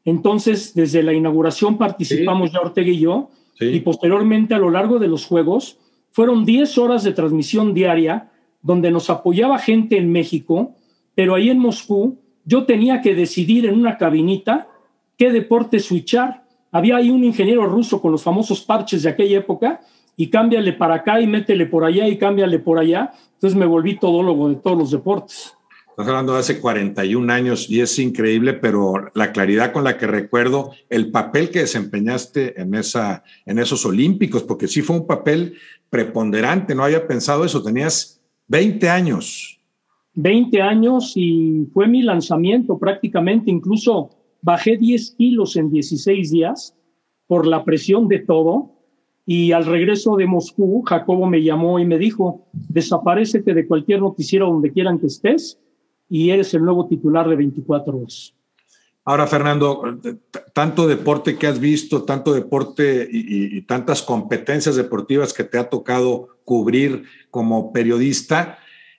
Entonces, desde la inauguración participamos ya Ortega y yo y posteriormente a lo largo de los Juegos fueron 10 horas de transmisión diaria donde nos apoyaba gente en México, pero ahí en Moscú yo tenía que decidir en una cabinita qué deporte switchar. Había ahí un ingeniero ruso con los famosos parches de aquella época y cámbiale para acá y métele por allá y cámbiale por allá. Entonces me volví todólogo de todos los deportes. Estás hablando de hace 41 años y es increíble, pero la claridad con la que recuerdo el papel que desempeñaste en, esa, en esos Olímpicos, porque sí fue un papel preponderante, no había pensado eso, tenías 20 años. 20 años y fue mi lanzamiento prácticamente, incluso bajé 10 kilos en 16 días por la presión de todo. Y al regreso de Moscú, Jacobo me llamó y me dijo, desaparecete de cualquier noticiero donde quieran que estés y eres el nuevo titular de 24 horas. Ahora, Fernando, tanto deporte que has visto, tanto deporte y, y, tantas competencias deportivas que te ha tocado cubrir como periodista,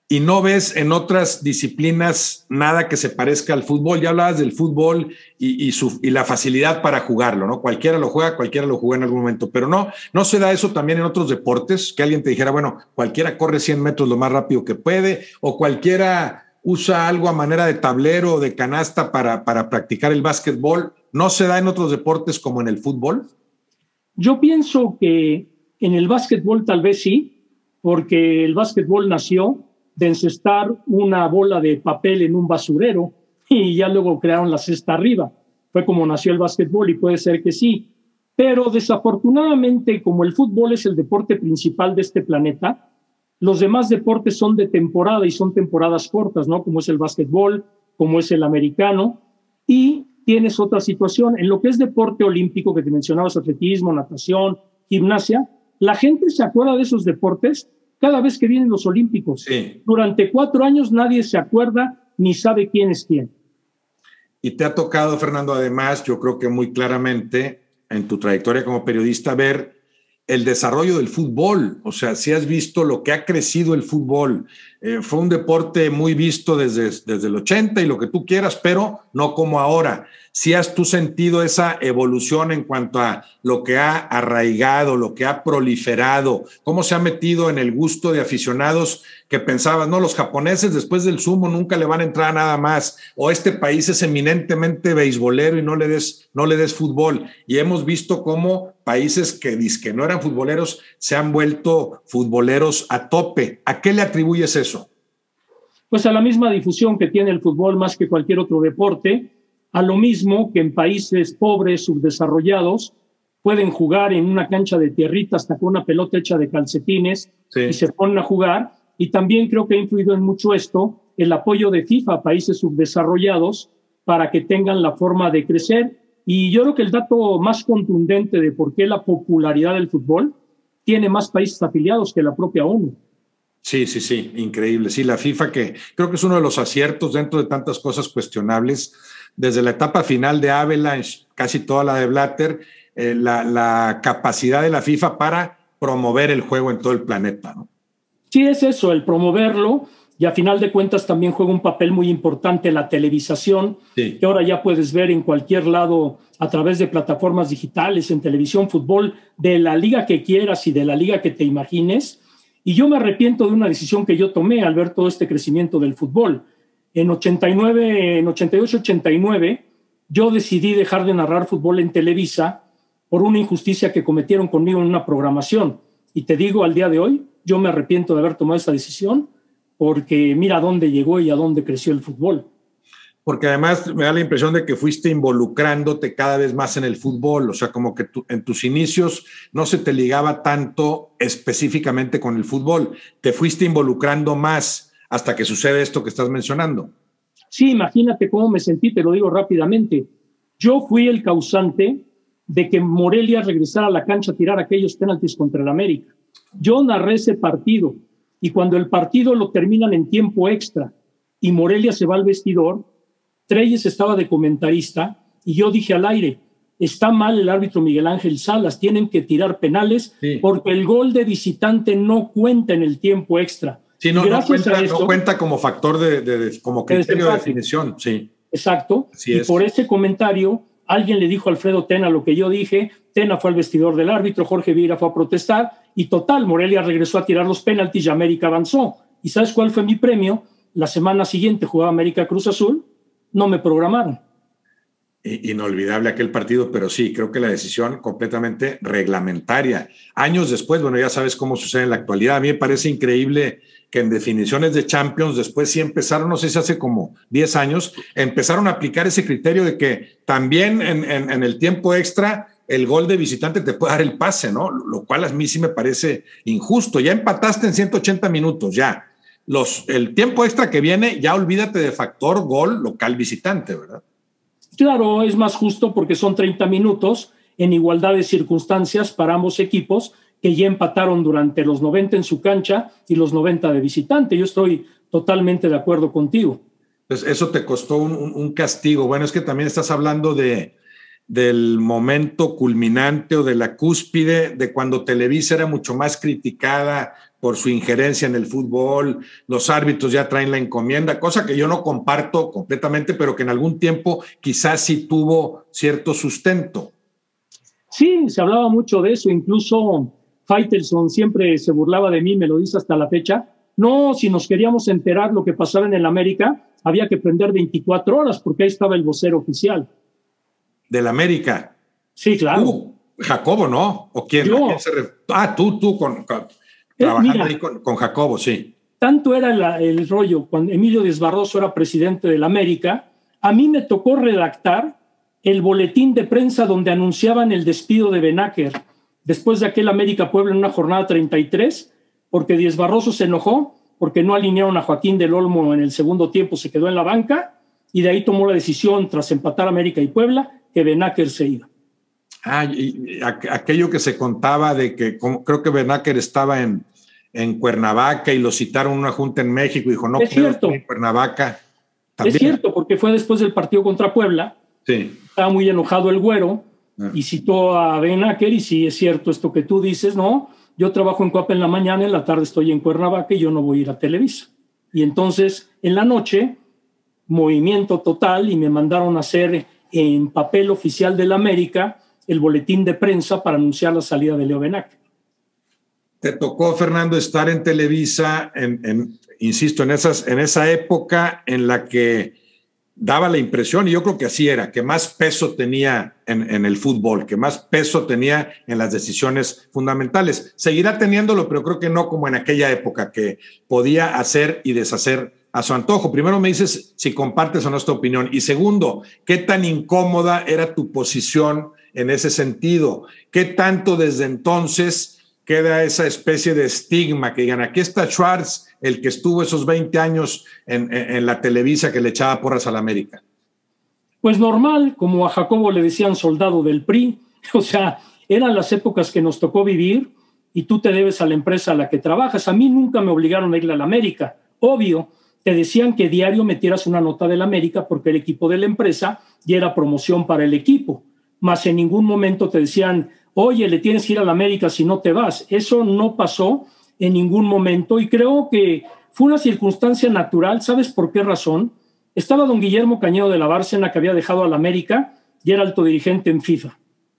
y no ves en otras disciplinas nada que se parezca al fútbol. Ya hablabas del fútbol y, y, la facilidad para jugarlo, ¿no? Cualquiera lo juega, cualquiera lo juega en algún momento, pero no, no se da eso también en otros deportes, que alguien te dijera, bueno, cualquiera corre 100 metros lo más rápido que puede, o cualquiera usa algo a manera de tablero o de canasta para, para practicar el básquetbol. ¿No se da en otros deportes como en el fútbol? Yo pienso que en el básquetbol tal vez sí, porque el básquetbol nació de encestar una bola de papel en un basurero y ya luego crearon la cesta arriba. Fue como nació el básquetbol y puede ser que sí. Pero desafortunadamente, como el fútbol es el deporte principal de este planeta, los demás deportes son de temporada y son temporadas cortas, ¿no? Como es el básquetbol, como es el americano. Y tienes otra situación. En lo que es deporte olímpico, que te mencionabas, atletismo, natación, gimnasia, la gente se acuerda de esos deportes cada vez que vienen los Olímpicos. Durante cuatro años nadie se acuerda ni sabe quién es quién. Y te ha tocado, Fernando, además, yo creo que muy claramente en tu trayectoria como periodista, ver el desarrollo del fútbol. O sea, si has visto lo que ha crecido el fútbol. Eh, fue un deporte muy visto desde, desde el 80 y lo que tú quieras, pero no como ahora si has tú sentido esa evolución en cuanto a lo que ha arraigado, lo que ha proliferado, cómo se ha metido en el gusto de aficionados que pensabas, no, los japoneses después del sumo nunca le van a entrar a nada más, o este país es eminentemente beisbolero y no le des, no le des fútbol. Y hemos visto cómo países que, que no eran futboleros se han vuelto futboleros a tope. ¿A qué le atribuyes eso? Pues a la misma difusión que tiene el fútbol más que cualquier otro deporte a lo mismo que en países pobres, subdesarrollados, pueden jugar en una cancha de tierrita hasta con una pelota hecha de calcetines y se ponen a jugar. Y también creo que ha influido en mucho esto el apoyo de FIFA a países subdesarrollados para que tengan la forma de crecer. Y yo creo que el dato más contundente de por qué la popularidad del fútbol tiene más países afiliados que la propia ONU. Sí, sí, sí, increíble. Sí, la FIFA que creo que es uno de los aciertos dentro de tantas cosas cuestionables desde la etapa final de Avalanche, casi toda la de Blatter, eh, la, capacidad de la FIFA para promover el juego en todo el planeta. ¿no? Sí, es eso, el promoverlo. Y a final de cuentas también juega un papel muy importante la televisación, que ahora ya puedes ver en cualquier lado a través de plataformas digitales, en televisión, fútbol, de la liga que quieras y de la liga que te imagines. Y yo me arrepiento de una decisión que yo tomé al ver todo este crecimiento del fútbol. En 89, en 88, 89, yo decidí dejar de narrar fútbol en Televisa por una injusticia que cometieron conmigo en una programación. Y te digo, al día de hoy, yo me arrepiento de haber tomado esa decisión porque mira dónde llegó y a dónde creció el fútbol. Porque además me da la impresión de que fuiste involucrándote cada vez más en el fútbol, o sea, como que en tus inicios no se te ligaba tanto específicamente con el fútbol, te fuiste involucrando más hasta que sucede esto que estás mencionando. Sí, imagínate cómo me sentí, te lo digo rápidamente. Yo fui el causante de que Morelia regresara a la cancha a tirar aquellos penaltis contra el América. Yo narré ese partido y cuando el partido lo terminan en tiempo extra y Morelia se va al vestidor, Treyes estaba de comentarista y yo dije al aire, está mal el árbitro Miguel Ángel Salas, tienen que tirar penales porque el gol de visitante no cuenta en el tiempo extra. Sí, no, cuenta, como factor de, como criterio de definición, sí. Exacto. y por ese comentario, alguien le dijo a Alfredo Tena lo que yo dije, Tena fue al vestidor del árbitro, Jorge Vieira fue a protestar, y total, Morelia regresó a tirar los penaltis y América avanzó. ¿Y sabes cuál fue mi premio? La semana siguiente jugaba América Cruz Azul, no me programaron. Inolvidable aquel partido, pero sí, creo que la decisión completamente reglamentaria. Años después, bueno, ya sabes cómo sucede en la actualidad. A mí me parece increíble que en definiciones de Champions después sí empezaron, no sé si hace como 10 años, empezaron a aplicar ese criterio de que también en, el tiempo extra el gol de visitante te puede dar el pase, ¿no? Lo cual a mí sí me parece injusto. Ya empataste en 180 minutos, ya. Los, el tiempo extra que viene, ya olvídate de factor gol local visitante, ¿verdad? Claro, es más justo porque son 30 minutos en igualdad de circunstancias para ambos equipos que ya empataron durante los 90 en su cancha y los 90 de visitante. Yo estoy totalmente de acuerdo contigo. Pues eso te costó un, castigo. Bueno, es que también estás hablando de, del momento culminante o de la cúspide de cuando Televisa era mucho más criticada por su injerencia en el fútbol, los árbitros ya traen la encomienda, cosa que yo no comparto completamente, pero que en algún tiempo quizás sí tuvo cierto sustento. Sí, se hablaba mucho de eso, incluso Faitelson siempre se burlaba de mí, me lo dice hasta la fecha. No, si nos queríamos enterar lo que pasaba en el América, había que prender 24 horas porque ahí estaba el vocero oficial. ¿Del América? Sí, claro. Jacobo, ¿no? ¿O quién? ah, tú, tú, con, eh, trabajando ahí con, Jacobo, sí. Tanto era el rollo cuando Emilio Desbarroso era presidente del América, a mí me tocó redactar el boletín de prensa donde anunciaban el despido de Benaker después de aquel América Puebla en una jornada 33, porque Díez Barroso se enojó porque no alinearon a Joaquín del Olmo en el segundo tiempo, se quedó en la banca y de ahí tomó la decisión, tras empatar América y Puebla, que Benaker se iba. Ah, y aquello que se contaba de que creo que Benaker estaba en, en Cuernavaca y lo citaron una junta en México y dijo, no, es cierto. en Cuernavaca. Es cierto, porque fue después del partido contra Puebla. Sí. Estaba muy enojado el güero ah. y citó a Benaker y sí es cierto esto que tú dices, ¿no? Yo trabajo en Cuapa en la mañana, en la tarde estoy en Cuernavaca y yo no voy a ir a Televisa. Y entonces, en la noche, movimiento total y me mandaron a hacer en papel oficial de la América el boletín de prensa para anunciar la salida de Leo Benac. Te tocó, Fernando, estar en Televisa, en, insisto, en, en esa época en la que daba la impresión, y yo creo que así era, que más peso tenía en, el fútbol, que más peso tenía en las decisiones fundamentales. Seguirá teniéndolo, pero creo que no como en aquella época, que podía hacer y deshacer a su antojo. Primero me dices si compartes o no esta opinión. Y segundo, ¿qué tan incómoda era tu posición en ese sentido? ¿Qué tanto desde entonces queda esa especie de estigma que digan, aquí está Schwartz, el que estuvo esos 20 años en, la Televisa que le echaba porras a la América? Pues normal, como a Jacobo le decían soldado del PRI, o sea, eran las épocas que nos tocó vivir y tú te debes a la empresa a la que trabajas. A mí nunca me obligaron a ir a la América, obvio. Te decían que diario metieras una nota de la América porque el equipo de la empresa ya era promoción para el equipo, más en ningún momento te decían, oye, le tienes que ir a la América si no te vas. Eso no pasó en ningún momento y creo que fue una circunstancia natural. ¿Sabes por qué razón? Estaba don Guillermo Cañedo de la Bárcena que había dejado a la América y era alto dirigente en FIFA.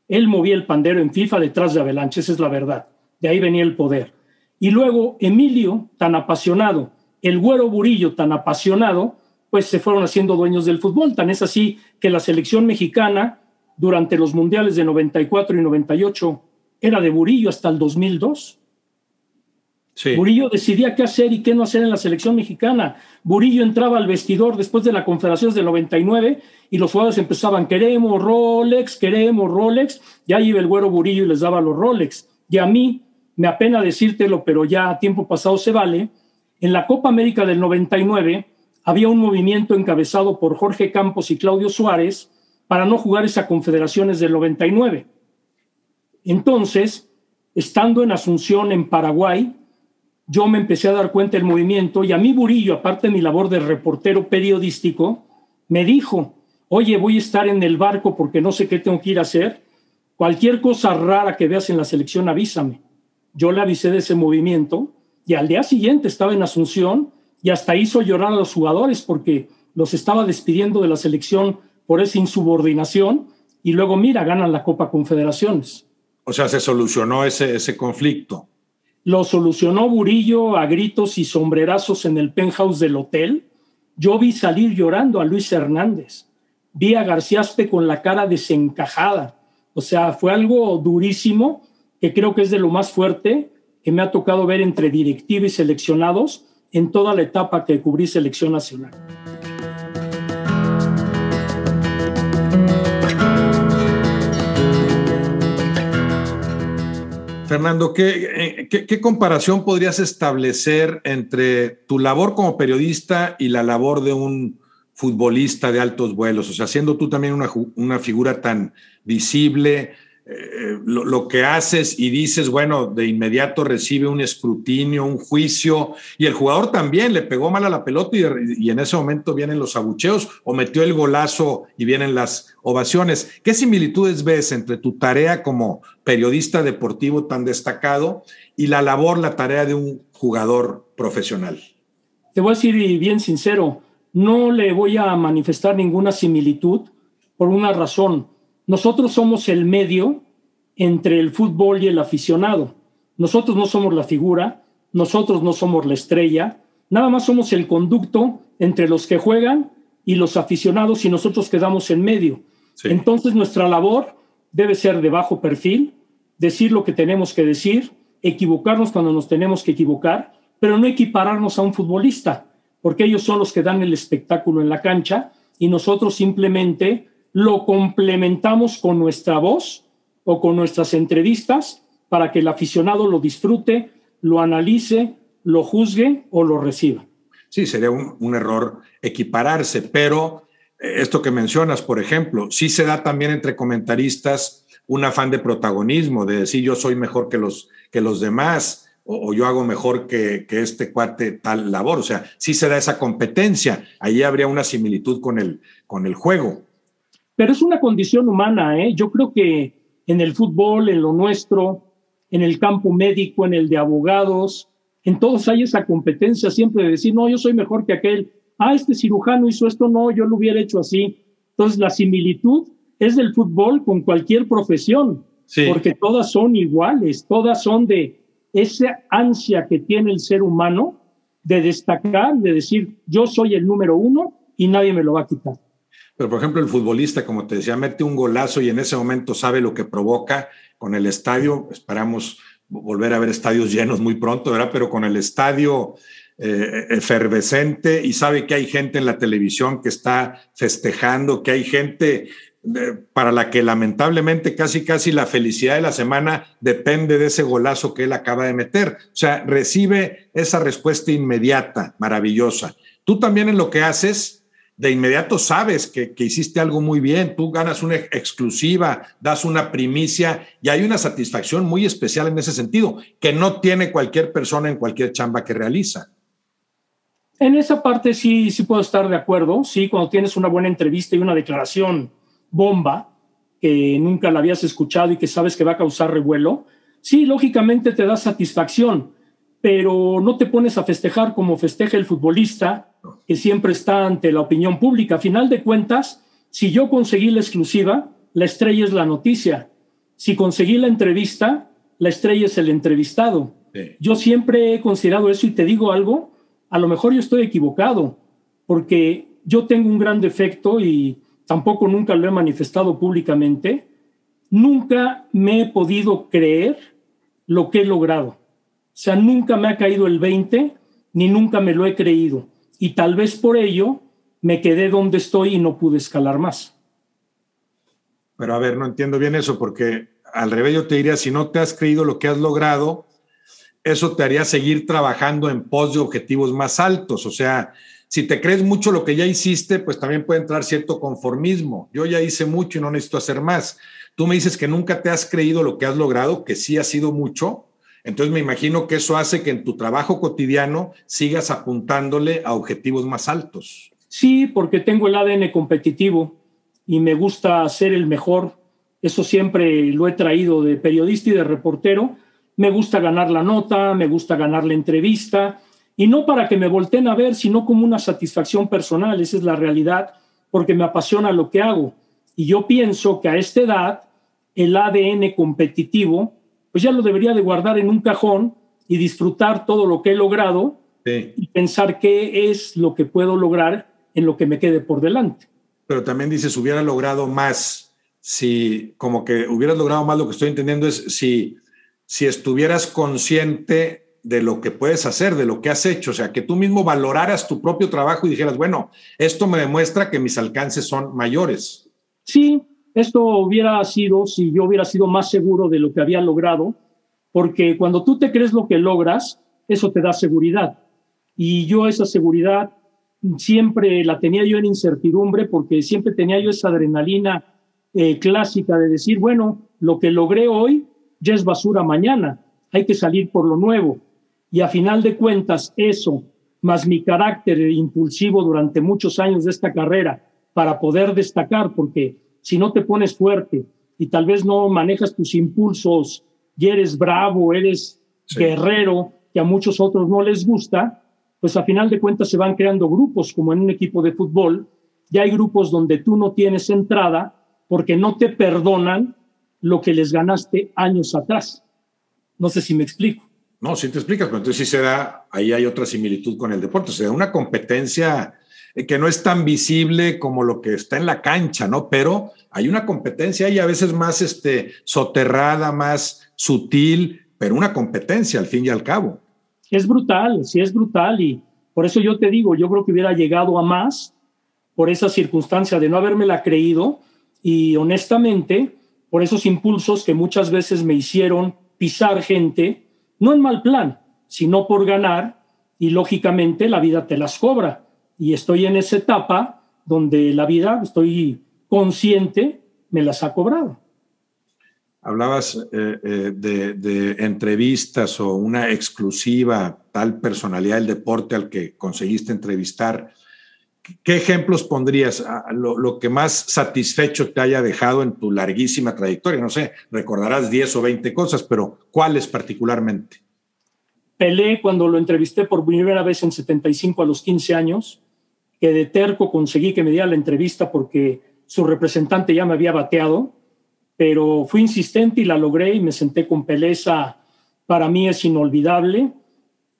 Él movía el pandero en FIFA detrás de Avalanche, esa es la verdad. De ahí venía el poder. Y luego Emilio, tan apasionado, el güero Burillo, tan apasionado, pues se fueron haciendo dueños del fútbol. Tan es así que la selección mexicana durante los mundiales de 94 y 98 era de Burillo hasta el 2002. Sí. Burillo decidía qué hacer y qué no hacer en la selección mexicana. Burillo entraba al vestidor después de la Confederación del 99 y los jugadores empezaban, queremos Rolex, queremos Rolex. Ya iba el güero Burillo y les daba los Rolex. Y a mí, me apena decírtelo, pero ya a tiempo pasado se vale, en la Copa América del 99 había un movimiento encabezado por Jorge Campos y Claudio Suárez, para no jugar esa Confederaciones del 99. Entonces, estando en Asunción, en Paraguay, yo me empecé a dar cuenta del movimiento y a mí Burillo, aparte de mi labor de reportero periodístico, me dijo, oye, voy a estar en el barco porque no sé qué tengo que ir a hacer. Cualquier cosa rara que veas en la selección, avísame. Yo le avisé de ese movimiento y al día siguiente estaba en Asunción y hasta hizo llorar a los jugadores porque los estaba despidiendo de la selección por esa insubordinación y luego, mira, ganan la Copa Confederaciones. O sea, se solucionó ese, ese conflicto. Lo solucionó Burillo a gritos y sombrerazos en el penthouse del hotel. Yo vi salir llorando a Luis Hernández. Vi a Garciaspe con la cara desencajada. O sea, fue algo durísimo que creo que es de lo más fuerte que me ha tocado ver entre directivos y seleccionados en toda la etapa que cubrí selección nacional. Fernando, ¿qué, ¿qué, comparación podrías establecer entre tu labor como periodista y la labor de un futbolista de altos vuelos? O sea, siendo tú también una figura tan visible, eh, lo, que haces y dices, bueno, de inmediato recibe un escrutinio, un juicio, y el jugador también le pegó mal a la pelota y, en ese momento vienen los abucheos o metió el golazo y vienen las ovaciones. ¿Qué similitudes ves entre tu tarea como periodista deportivo tan destacado y la labor, la tarea de un jugador profesional? Te voy a decir bien sincero, no le voy a manifestar ninguna similitud por una razón nosotros somos el medio entre el fútbol y el aficionado. Nosotros no somos la figura, nosotros no somos la estrella, nada más somos el conducto entre los que juegan y los aficionados y nosotros quedamos en medio. Entonces nuestra labor debe ser de bajo perfil, decir lo que tenemos que decir, equivocarnos cuando nos tenemos que equivocar, pero no equipararnos a un futbolista, porque ellos son los que dan el espectáculo en la cancha y nosotros simplemente lo complementamos con nuestra voz o con nuestras entrevistas para que el aficionado lo disfrute, lo analice, lo juzgue o lo reciba. Sí, sería un, error equipararse, pero eh, esto que mencionas, por ejemplo, sí se da también entre comentaristas un afán de protagonismo, de decir yo soy mejor que los, que los demás o, yo hago mejor que, este cuate tal labor. O sea, sí se da esa competencia. Ahí habría una similitud con el, con el juego. Pero es una condición humana, ¿eh? Yo creo que en el fútbol, en lo nuestro, en el campo médico, en el de abogados, en todos hay esa competencia siempre de decir, no, yo soy mejor que aquel. Ah, este cirujano hizo esto, no, yo lo hubiera hecho así. Entonces, la similitud es del fútbol con cualquier profesión, porque todas son iguales, todas son de esa ansia que tiene el ser humano de destacar, de decir, yo soy el número uno y nadie me lo va a quitar. Pero, por ejemplo, el futbolista, como te decía, mete un golazo y en ese momento sabe lo que provoca con el estadio. Esperamos volver a ver estadios llenos muy pronto, ¿verdad? Pero con el estadio eh, efervescente y sabe que hay gente en la televisión que está festejando, que hay gente eh, para la que lamentablemente casi casi la felicidad de la semana depende de ese golazo que él acaba de meter. O sea, recibe esa respuesta inmediata, maravillosa. Tú también en lo que haces de inmediato sabes que, hiciste algo muy bien, tú ganas una exclusiva, das una primicia y hay una satisfacción muy especial en ese sentido, que no tiene cualquier persona en cualquier chamba que realiza. En esa parte sí, sí puedo estar de acuerdo, sí, cuando tienes una buena entrevista y una declaración bomba, que nunca la habías escuchado y que sabes que va a causar revuelo, sí, lógicamente te da satisfacción, pero no te pones a festejar como festeja el futbolista, que siempre está ante la opinión pública. A final de cuentas, si yo conseguí la exclusiva, la estrella es la noticia. Si conseguí la entrevista, la estrella es el entrevistado. Yo siempre he considerado eso y te digo algo, a lo mejor yo estoy equivocado, porque yo tengo un gran defecto y tampoco nunca lo he manifestado públicamente. Nunca me he podido creer lo que he logrado. O sea, nunca me ha caído el 20, ni nunca me lo he creído. Y tal vez por ello me quedé donde estoy y no pude escalar más. Pero a ver, no entiendo bien eso, porque al revés yo te diría, si no te has creído lo que has logrado, eso te haría seguir trabajando en pos de objetivos más altos. O sea, si te crees mucho lo que ya hiciste, pues también puede entrar cierto conformismo. Yo ya hice mucho y no necesito hacer más. Tú me dices que nunca te has creído lo que has logrado, que sí ha sido mucho, entonces me imagino que eso hace que en tu trabajo cotidiano sigas apuntándole a objetivos más altos. Sí, porque tengo el ADN competitivo y me gusta ser el mejor. Eso siempre lo he traído de periodista y de reportero. Me gusta ganar la nota, me gusta ganar la entrevista y no para que me volteen a ver, sino como una satisfacción personal. Esa es la realidad, porque me apasiona lo que hago. Y yo pienso que a esta edad el ADN competitivo pues ya lo debería de guardar en un cajón y disfrutar todo lo que he logrado y pensar qué es lo que puedo lograr en lo que me quede por delante. Pero también dices, hubiera logrado más si, como que hubieras logrado más, lo que estoy entendiendo es si, si estuvieras consciente de lo que puedes hacer, de lo que has hecho, o sea, que tú mismo valoraras tu propio trabajo y dijeras, bueno, esto me demuestra que mis alcances son mayores. Sí, esto hubiera sido, si yo hubiera sido más seguro de lo que había logrado, porque cuando tú te crees lo que logras, eso te da seguridad. Y yo esa seguridad siempre la tenía yo en incertidumbre porque siempre tenía yo esa adrenalina eh, clásica de decir, bueno, lo que logré hoy ya es basura mañana, hay que salir por lo nuevo. Y a final de cuentas, eso, más mi carácter impulsivo durante muchos años de esta carrera, para poder destacar, porque si no te pones fuerte y tal vez no manejas tus impulsos y eres bravo, eres guerrero, que a muchos otros no les gusta, pues a final de cuentas se van creando grupos, como en un equipo de fútbol, ya hay grupos donde tú no tienes entrada porque no te perdonan lo que les ganaste años atrás. No sé si me explico. No, si te explicas, pero entonces sí se da, ahí hay otra similitud con el deporte, se da una competencia que no es tan visible como lo que está en la cancha, ¿no? Pero hay una competencia ahí a veces más este, soterrada, más sutil, pero una competencia al fin y al cabo. Es brutal, sí es brutal y por eso yo te digo, yo creo que hubiera llegado a más por esa circunstancia de no habérmela creído y honestamente por esos impulsos que muchas veces me hicieron pisar gente, no en mal plan, sino por ganar y lógicamente la vida te las cobra y estoy en esa etapa donde la vida, estoy consciente, me las ha cobrado. Hablabas eh, eh, de, entrevistas o una exclusiva, tal personalidad del deporte al que conseguiste entrevistar. ¿Qué ejemplos pondrías? Lo, lo, que más satisfecho te haya dejado en tu larguísima trayectoria. No sé, recordarás 10 o 20 cosas, pero ¿cuáles particularmente? Pelé, cuando lo entrevisté por primera vez en 75 a los 15 años, que de terco conseguí que me diera la entrevista porque su representante ya me había bateado, pero fui insistente y la logré y me senté con Peleza. Para mí es inolvidable.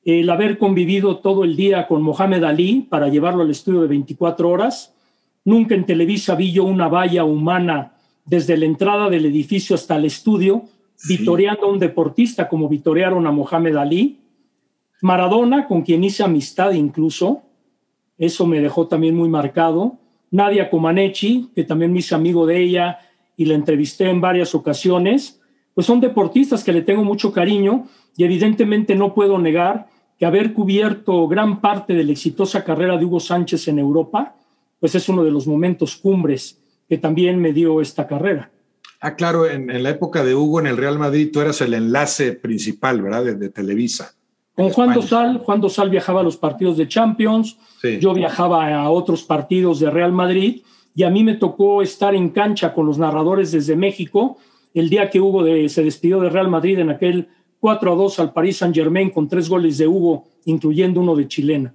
El haber convivido todo el día con Mohamed Ali para llevarlo al estudio de 24 horas. Nunca en Televisa vi yo una valla humana desde la entrada del edificio hasta el estudio, vitoreando a un deportista como vitorearon a Mohamed Ali. Maradona, con quien hice amistad incluso, eso me dejó también muy marcado. Nadia Comaneci, que también me hice amigo de ella y la entrevisté en varias ocasiones, pues son deportistas que le tengo mucho cariño y evidentemente no puedo negar que haber cubierto gran parte de la exitosa carrera de Hugo Sánchez en Europa, pues es uno de los momentos cumbres que también me dio esta carrera. Ah, claro, en, la época de Hugo en el Real Madrid tú eras el enlace principal, ¿verdad? de Televisa. Con Juan Dosal, Juan Dosal viajaba a los partidos de Champions, yo viajaba a otros partidos de Real Madrid y a mí me tocó estar en cancha con los narradores desde México el día que Hugo se despidió de Real Madrid en aquel 4 a 2 al Paris Saint Germain con tres goles de Hugo, incluyendo uno de chilena.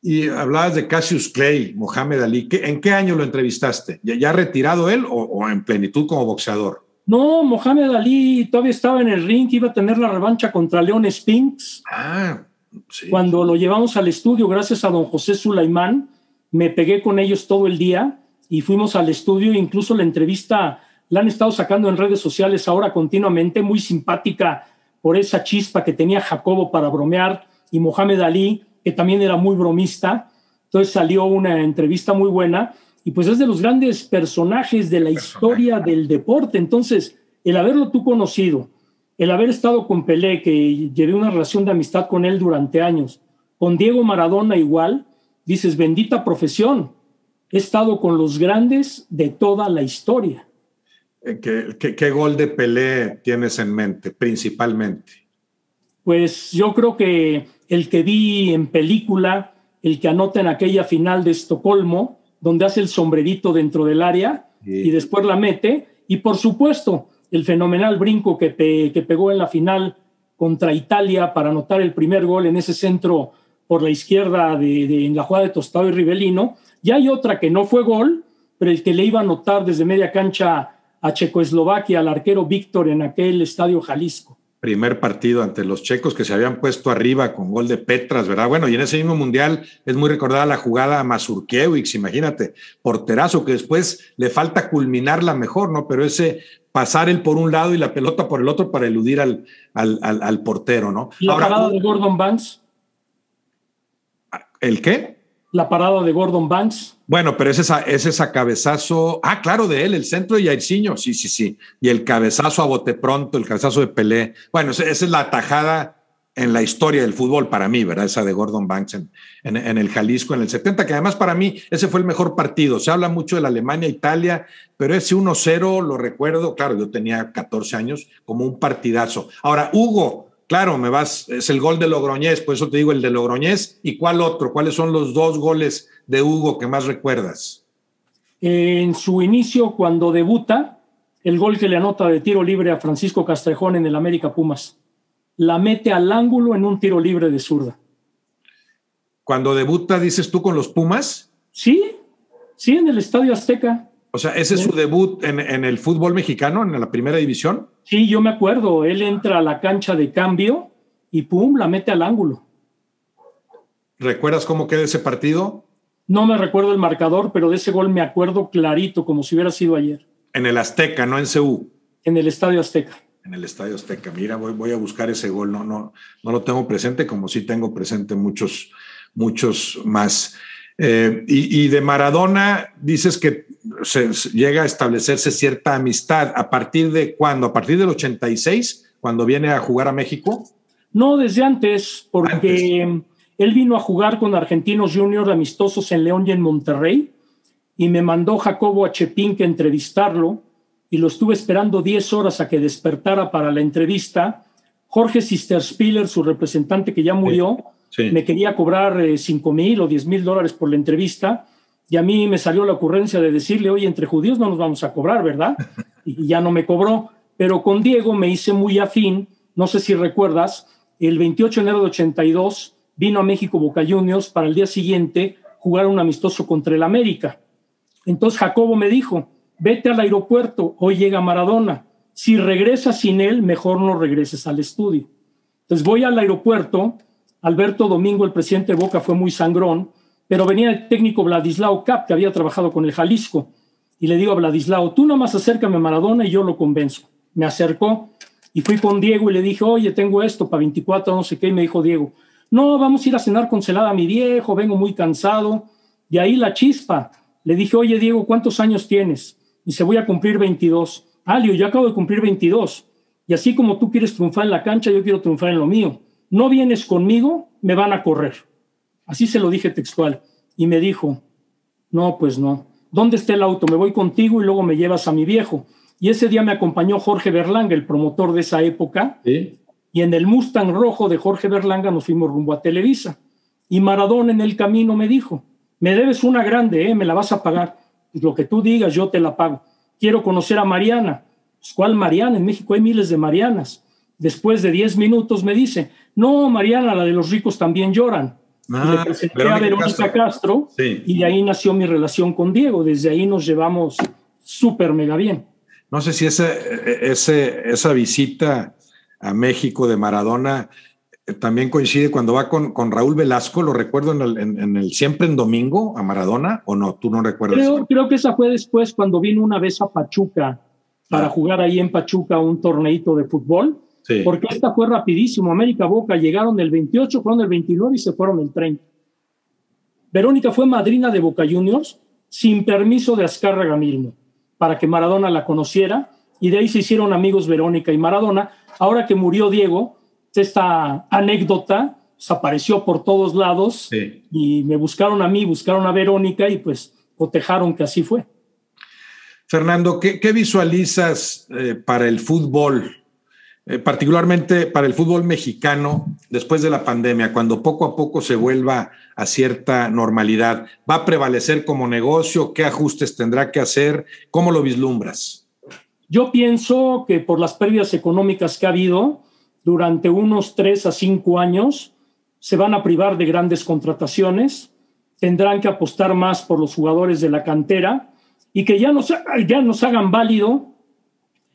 Y hablabas de Cassius Clay, Mohamed Ali. ¿En qué año lo entrevistaste? ¿Ya, retirado él o en plenitud como boxeador? No, Mohamed Ali todavía estaba en el ring, iba a tener la revancha contra León Spinks. Ah, sí. Cuando lo llevamos al estudio, gracias a don José Sulaimán, me pegué con ellos todo el día y fuimos al estudio. Incluso la entrevista la han estado sacando en redes sociales ahora continuamente, muy simpática por esa chispa que tenía Jacobo para bromear y Mohamed Ali, que también era muy bromista. Entonces salió una entrevista muy buena y pues es de los grandes personajes de la historia del deporte. Entonces, el haberlo tú conocido, el haber estado con Pelé, que llevé una relación de amistad con él durante años, con Diego Maradona igual, dices, bendita profesión, he estado con los grandes de toda la historia. Eh, ¿Qué, qué gol de Pelé tienes en mente, principalmente? Pues yo creo que el que vi en película, el que anota en aquella final de Estocolmo, donde hace el sombrerito dentro del área y después la mete. Y por supuesto, el fenomenal brinco que, que pegó en la final contra Italia para anotar el primer gol en ese centro por la izquierda de, en la jugada de Tostado y Rivelino. Y hay otra que no fue gol, pero el que le iba a anotar desde media cancha a Checoslovaquia, al arquero Víctor en aquel estadio Jalisco primer partido ante los checos que se habían puesto arriba con gol de Petras, ¿verdad? Bueno, y en ese mismo mundial es muy recordada la jugada a Mazurkiewicz, imagínate, porterazo, que después le falta culminarla mejor, ¿no? Pero ese pasar él por un lado y la pelota por el otro para eludir al, al, portero, ¿no? ¿Y la Ahora, de Gordon Banks? ¿El qué? La parada de Gordon Banks. Bueno, pero es esa, es esa cabezazo. Ah, claro, de él, el centro de Yairzinho. Sí, sí, sí. Y el cabezazo a bote pronto, el cabezazo de Pelé. Bueno, esa es la tajada en la historia del fútbol para mí, ¿verdad? Esa de Gordon Banks en, en, el Jalisco en el 70, que además para mí ese fue el mejor partido. Se habla mucho de la Alemania-Italia, pero ese 1-0 lo recuerdo, claro, yo tenía 14 años, como un partidazo. Ahora, Hugo, Claro, me vas, es el gol de Logroñés, por eso te digo el de Logroñés. ¿Y cuál otro? ¿Cuáles son los dos goles de Hugo que más recuerdas? En su inicio, cuando debuta, el gol que le anota de tiro libre a Francisco Castrejón en el América Pumas. La mete al ángulo en un tiro libre de zurda. Cuando debuta, dices tú, con los Pumas? Sí, sí, en el Estadio Azteca. O sea, ese es su debut en, el fútbol mexicano, en la primera división. Sí, yo me acuerdo. Él entra a la cancha de cambio y pum, la mete al ángulo. ¿Recuerdas cómo queda ese partido? No me recuerdo el marcador, pero de ese gol me acuerdo clarito, como si hubiera sido ayer. En el Azteca, no en CU. En el Estadio Azteca. En el Estadio Azteca. Mira, voy, voy a buscar ese gol. No, no, no lo tengo presente, como sí tengo presente muchos, muchos más. Eh, y, de Maradona dices que se, llega a establecerse cierta amistad. ¿A partir de cuándo? ¿A partir del 86, cuando viene a jugar a México? No, desde antes, porque él vino a jugar con Argentinos Juniors amistosos en León y en Monterrey, y me mandó Jacobo a Chepín que entrevistarlo, y lo estuve esperando 10 horas a que despertara para la entrevista. Jorge Sisterspiller, su representante que ya murió, me quería cobrar eh, cinco mil o diez mil dólares por la entrevista y a mí me salió la ocurrencia de decirle, oye, entre judíos no nos vamos a cobrar, ¿verdad? Y ya no me cobró, pero con Diego me hice muy afín, no sé si recuerdas, el 28 de enero de 82 vino a México Boca Juniors para el día siguiente jugar un amistoso contra el América. Entonces Jacobo me dijo, vete al aeropuerto, hoy llega Maradona, si regresas sin él, mejor no regreses al estudio. Entonces voy al aeropuerto, Alberto Domingo, el presidente de Boca, fue muy sangrón, pero venía el técnico Vladislao Cap, que había trabajado con el Jalisco, y le digo a Vladislao, tú nomás acércame a Maradona y yo lo convenzo. Me acercó y fui con Diego y le dije, oye, tengo esto para 24, no sé qué, y me dijo Diego, no, vamos a ir a cenar con celada mi viejo, vengo muy cansado. Y ahí la chispa. Le dije, oye, Diego, ¿cuántos años tienes? Y se voy a cumplir 22. Alio, yo acabo de cumplir 22. Y así como tú quieres triunfar en la cancha, yo quiero triunfar en lo mío no vienes conmigo, me van a correr. Así se lo dije textual. Y me dijo, no, pues no. ¿Dónde está el auto? Me voy contigo y luego me llevas a mi viejo. Y ese día me acompañó Jorge Berlanga, el promotor de esa época. Y en el Mustang rojo de Jorge Berlanga nos fuimos rumbo a Televisa. Y Maradona en el camino me dijo, me debes una grande, ¿eh? me la vas a pagar. Pues lo que tú digas, yo te la pago. Quiero conocer a Mariana. Pues, ¿Cuál Mariana? En México hay miles de Marianas. Después de 10 minutos me dice, no, Mariana, la de los ricos también lloran. y le ah, presenté a Verónica Castro, y de ahí nació mi relación con Diego. Desde ahí nos llevamos súper mega bien. No sé si ese, ese, esa visita a México de Maradona eh, también coincide cuando va con, con Raúl Velasco, lo recuerdo en el, en, el, Siempre en Domingo a Maradona, o no, tú no recuerdas. Creo, creo que esa fue después cuando vino una vez a Pachuca para ah. jugar ahí en Pachuca un torneito de fútbol porque esta fue rapidísimo. América Boca llegaron el 28, fueron el 29 y se fueron el 30. Verónica fue madrina de Boca Juniors sin permiso de Azcárraga mismo, para que Maradona la conociera y de ahí se hicieron amigos Verónica y Maradona. Ahora que murió Diego, esta anécdota apareció por todos lados y me buscaron a mí, buscaron a Verónica y pues cotejaron que así fue. Fernando, ¿qué, visualizas eh, para el fútbol eh, particularmente para el fútbol mexicano después de la pandemia, cuando poco a poco se vuelva a cierta normalidad? ¿Va a prevalecer como negocio? ¿Qué ajustes tendrá que hacer? ¿Cómo lo vislumbras? Yo pienso que por las pérdidas económicas que ha habido durante unos tres a cinco años, se van a privar de grandes contrataciones, tendrán que apostar más por los jugadores de la cantera y que ya nos, ya nos hagan válido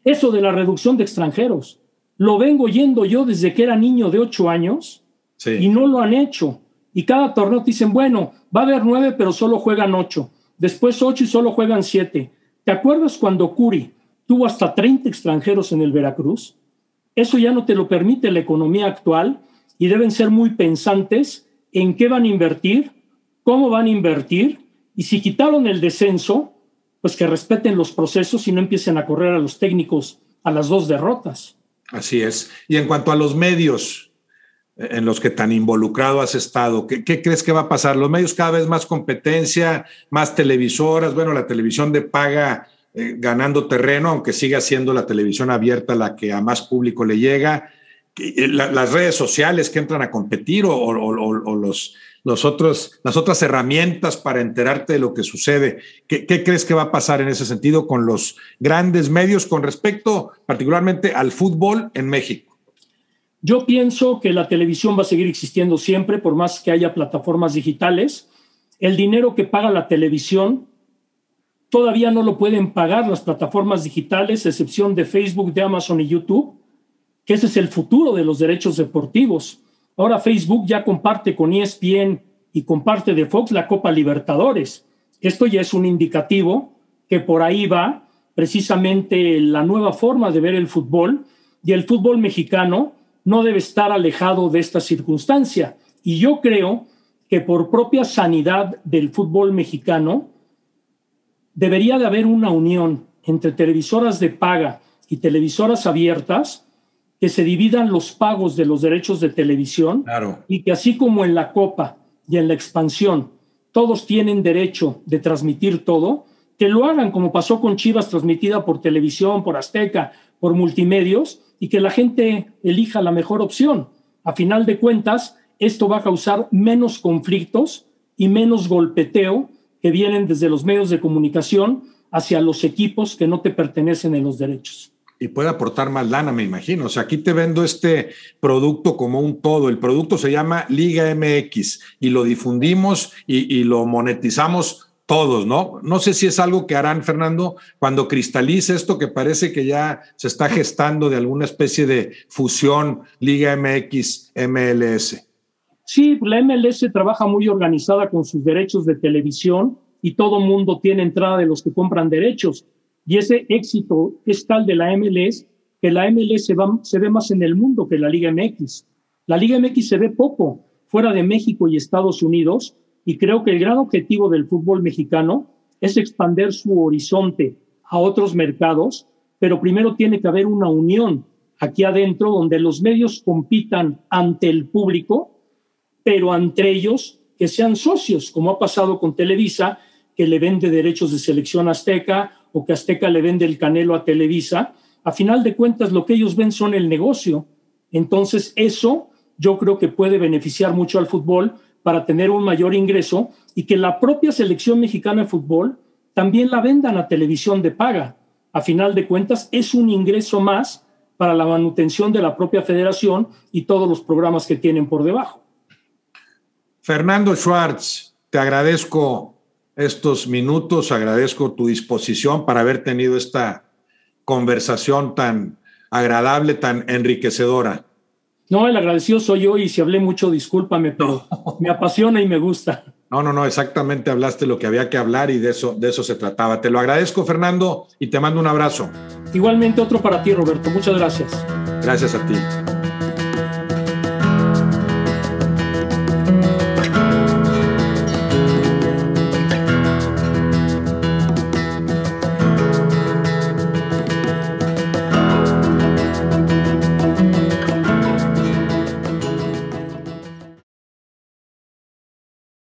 eso de la reducción de extranjeros lo vengo yendo yo desde que era niño de ocho años y no lo han hecho. Y cada torneo te dicen, bueno, va a haber nueve, pero solo juegan ocho. Después ocho y solo juegan siete. ¿Te acuerdas cuando Curi tuvo hasta 30 extranjeros en el Veracruz? Eso ya no te lo permite la economía actual y deben ser muy pensantes en qué van a invertir, cómo van a invertir y si quitaron el descenso, pues que respeten los procesos y no empiecen a correr a los técnicos a las dos derrotas. Así es. Y en cuanto a los medios en los que tan involucrado has estado, ¿qué, crees que va a pasar? Los medios cada vez más competencia, más televisoras, bueno, la televisión de paga eh, ganando terreno, aunque siga siendo la televisión abierta la que a más público le llega, eh, las redes sociales que entran a competir o, los, los otros, las otras herramientas para enterarte de lo que sucede. ¿Qué, crees que va a pasar en ese sentido con los grandes medios con respecto particularmente al fútbol en México? Yo pienso que la televisión va a seguir existiendo siempre, por más que haya plataformas digitales. El dinero que paga la televisión todavía no lo pueden pagar las plataformas digitales, excepción de Facebook, de Amazon y YouTube, que ese es el futuro de los derechos deportivos. Ahora Facebook ya comparte con ESPN y comparte de Fox la Copa Libertadores. Esto ya es un indicativo que por ahí va precisamente la nueva forma de ver el fútbol y el fútbol mexicano no debe estar alejado de esta circunstancia. Y yo creo que por propia sanidad del fútbol mexicano, debería de haber una unión entre televisoras de paga y televisoras abiertas que se dividan los pagos de los derechos de televisión y que así como en la Copa y en la expansión todos tienen derecho de transmitir todo, que lo hagan como pasó con Chivas transmitida por televisión, por Azteca, por multimedios y que la gente elija la mejor opción. A final de cuentas, esto va a causar menos conflictos y menos golpeteo que vienen desde los medios de comunicación hacia los equipos que no te pertenecen en los derechos. Y puede aportar más lana, me imagino. O sea, aquí te vendo este producto como un todo. El producto se llama Liga MX y lo difundimos y, y lo monetizamos todos, ¿no? No sé si es algo que harán, Fernando, cuando cristalice esto que parece que ya se está gestando de alguna especie de fusión Liga MX, MLS. Sí, la MLS trabaja muy organizada con sus derechos de televisión y todo mundo tiene entrada de los que compran derechos. Y ese éxito es tal de la MLS que la MLS se, ve más en el mundo que la Liga MX. La Liga MX se ve poco fuera de México y Estados Unidos y creo que el gran objetivo del fútbol mexicano es expandir su horizonte a otros mercados, pero primero tiene que haber una unión aquí adentro donde los medios compitan ante el público pero entre ellos que sean socios, como ha pasado con Televisa, que le vende derechos de selección azteca o que Azteca le vende el canelo a Televisa. A final de cuentas, lo que ellos ven son el negocio. Entonces, eso yo creo que puede beneficiar mucho al fútbol para tener un mayor ingreso y que la propia selección mexicana de fútbol también la vendan a televisión de paga. A final de cuentas, es un ingreso más para la manutención de la propia federación y todos los programas que tienen por debajo. Fernando Schwartz, te agradezco estos minutos, agradezco tu disposición para haber tenido esta conversación tan agradable, tan enriquecedora. No, el agradecido soy yo y si hablé mucho, discúlpame, pero me apasiona y me gusta. No, no, no, exactamente hablaste lo que había que hablar y de eso, de eso se trataba. Te lo agradezco, Fernando, y te mando un abrazo. Igualmente otro para ti, Roberto. Muchas gracias. Gracias a ti.